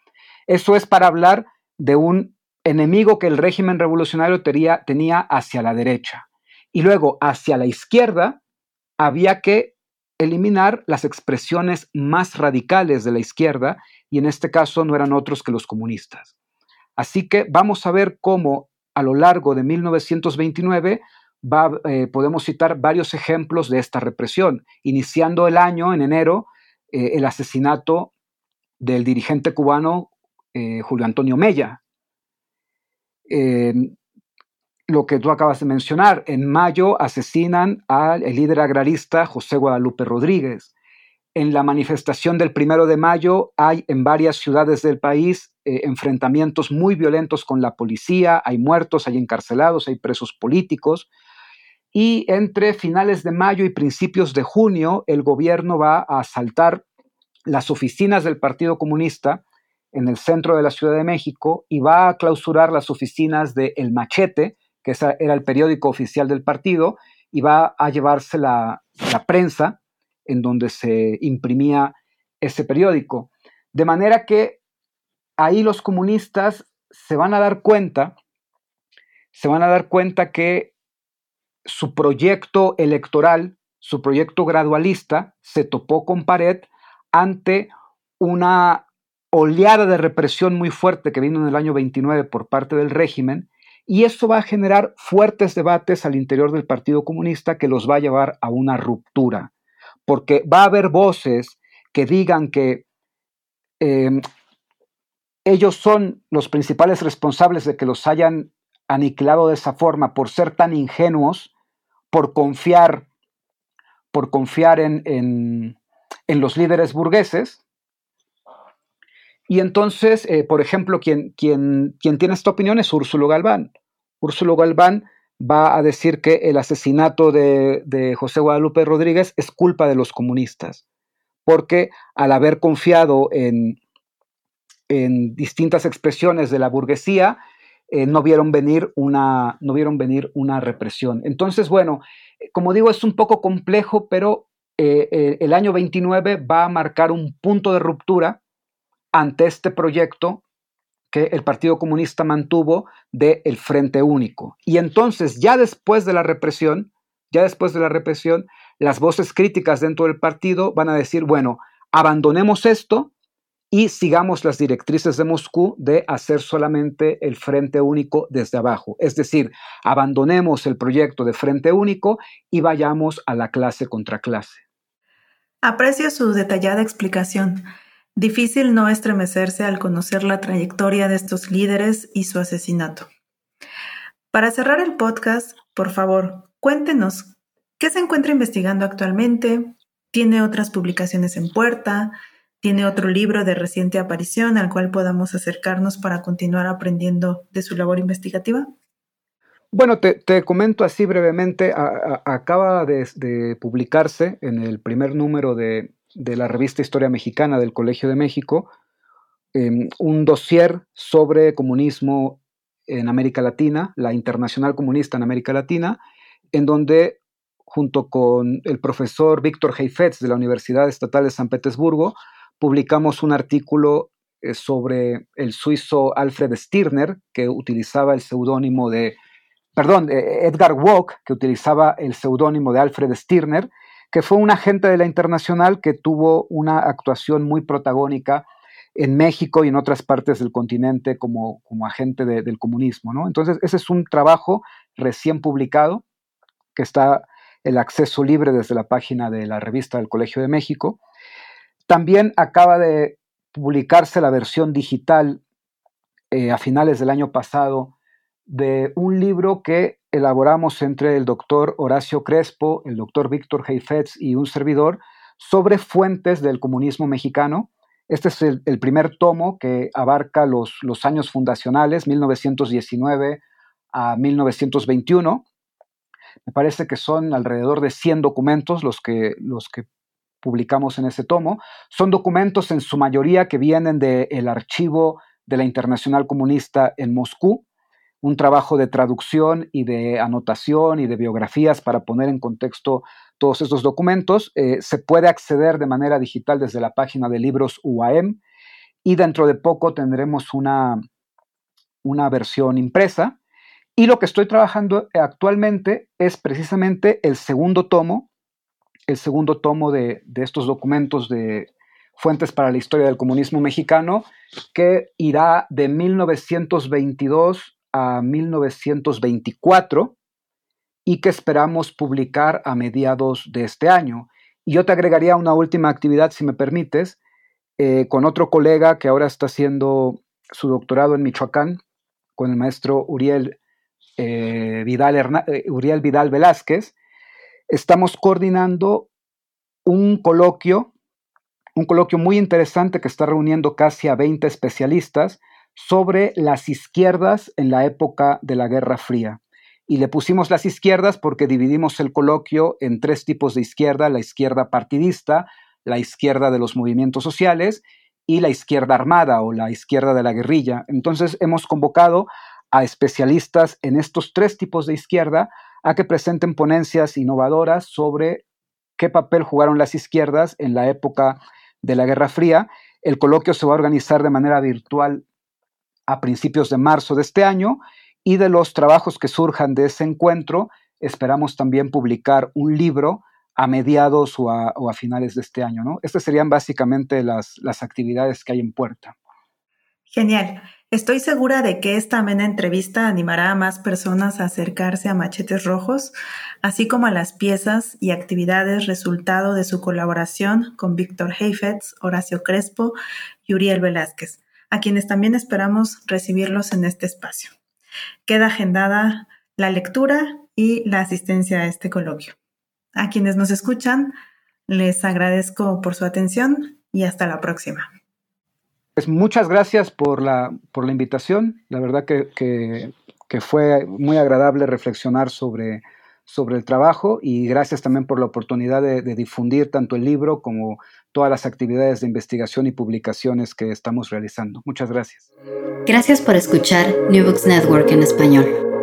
Eso es para hablar de un enemigo que el régimen revolucionario tenía, tenía hacia la derecha. Y luego hacia la izquierda había que eliminar las expresiones más radicales de la izquierda y en este caso no eran otros que los comunistas. Así que vamos a ver cómo a lo largo de 1929 eh, podemos citar varios ejemplos de esta represión, iniciando el año, en enero, eh, el asesinato del dirigente cubano eh, Julio Antonio Mella, eh, lo que tú acabas de mencionar, en mayo asesinan al líder agrarista José Guadalupe Rodríguez. En la manifestación del primero de mayo hay en varias ciudades del país eh, enfrentamientos muy violentos con la policía, hay muertos, hay encarcelados, hay presos políticos. Y entre finales de mayo y principios de junio, el gobierno va a asaltar las oficinas del Partido Comunista en el centro de la Ciudad de México y va a clausurar las oficinas de El Machete, que era el periódico oficial del partido, y va a llevarse la, la prensa en donde se imprimía ese periódico. De manera que ahí los comunistas se van a dar cuenta, se van a dar cuenta que su proyecto electoral, su proyecto gradualista, se topó con pared ante una oleada de represión muy fuerte que vino en el año 29 por parte del régimen, y eso va a generar fuertes debates al interior del Partido Comunista que los va a llevar a una ruptura, porque va a haber voces que digan que em, ellos son los principales responsables de que los hayan aniquilado de esa forma por ser tan ingenuos, por confiar, por confiar en, en los líderes burgueses, y entonces, eh, por ejemplo, quien, quien, quien, tiene esta opinión es Úrsulo Galván. Úrsulo Galván va a decir que el asesinato de, José Guadalupe Rodríguez es culpa de los comunistas, porque al haber confiado en, en distintas expresiones de la burguesía, eh, no, vieron venir una, no vieron venir una represión. Entonces, bueno, como digo, es un poco complejo, pero eh, el año 29 va a marcar un punto de ruptura ante este proyecto que el Partido Comunista mantuvo del el Frente Único. Y entonces, ya después de la represión, ya después de la represión, las voces críticas dentro del partido van a decir, bueno, abandonemos esto y sigamos las directrices de Moscú de hacer solamente el Frente Único desde abajo. Es decir, abandonemos el proyecto de Frente Único y vayamos a la clase contra clase. Aprecio su detallada explicación. Difícil no estremecerse al conocer la trayectoria de estos líderes y su asesinato. Para cerrar el podcast, por favor, cuéntenos qué se encuentra investigando actualmente, tiene otras publicaciones en puerta, tiene otro libro de reciente aparición al cual podamos acercarnos para continuar aprendiendo de su labor investigativa. Bueno, te, comento así brevemente, acaba de publicarse en el primer número de de la revista Historia Mexicana del Colegio de México, em, un dossier sobre comunismo en América Latina, la Internacional Comunista en América Latina, en donde junto con el profesor Víctor Heifetz de la Universidad Estatal de San Petersburgo, publicamos un artículo eh, sobre el suizo Alfred Stirner, que utilizaba el seudónimo de, perdón, eh, Edgar Walk, que utilizaba el seudónimo de Alfred Stirner, que fue un agente de la internacional que tuvo una actuación muy protagónica en México y en otras partes del continente como, como agente del comunismo. ¿no? Entonces, ese es un trabajo recién publicado, que está el acceso libre desde la página de la revista del Colegio de México. También acaba de publicarse la versión digital eh, a finales del año pasado de un libro que elaboramos entre el doctor Horacio Crespo, el doctor Víctor Heifetz y un servidor sobre fuentes del comunismo mexicano. Este es el, primer tomo que abarca los, los, años fundacionales, 1919 a 1921. Me parece que son alrededor de 100 documentos los que, los que publicamos en ese tomo. Son documentos en su mayoría que vienen del archivo de la Internacional Comunista en Moscú, un trabajo de traducción y de anotación y de biografías para poner en contexto todos estos documentos. Eh, se puede acceder de manera digital desde la página de libros UAM y dentro de poco tendremos una, una versión impresa. Y lo que estoy trabajando actualmente es precisamente el segundo tomo, el segundo tomo de, de estos documentos de Fuentes para la Historia del Comunismo Mexicano, que irá de 1922 a 1924 y que esperamos publicar a mediados de este año. Y yo te agregaría una última actividad, si me permites, eh, con otro colega que ahora está haciendo su doctorado en Michoacán, con el maestro Uriel, eh, Vidal, eh, Uriel Vidal Velázquez. Estamos coordinando un coloquio, un coloquio muy interesante que está reuniendo casi a 20 especialistas sobre las izquierdas en la época de la Guerra Fría. Y le pusimos las izquierdas porque dividimos el coloquio en tres tipos de izquierda, la izquierda partidista, la izquierda de los movimientos sociales y la izquierda armada o la izquierda de la guerrilla. Entonces hemos convocado a especialistas en estos tres tipos de izquierda a que presenten ponencias innovadoras sobre qué papel jugaron las izquierdas en la época de la Guerra Fría. El coloquio se va a organizar de manera virtual a principios de marzo de este año y de los trabajos que surjan de ese encuentro esperamos también publicar un libro a mediados o a, finales de este año. ¿no? Estas serían básicamente las, las actividades que hay en puerta. Genial. Estoy segura de que esta amena entrevista animará a más personas a acercarse a Machetes Rojos, así como a las piezas y actividades resultado de su colaboración con Víctor Heifetz, Horacio Crespo y Uriel Velázquez, a quienes también esperamos recibirlos en este espacio. Queda agendada la lectura y la asistencia a este coloquio. A quienes nos escuchan, les agradezco por su atención y hasta la próxima. Pues muchas gracias por la, por la invitación. La verdad que, fue muy agradable reflexionar sobre, sobre el trabajo y gracias también por la oportunidad de, difundir tanto el libro como todas las actividades de investigación y publicaciones que estamos realizando. Muchas gracias. Gracias por escuchar New Books Network en español.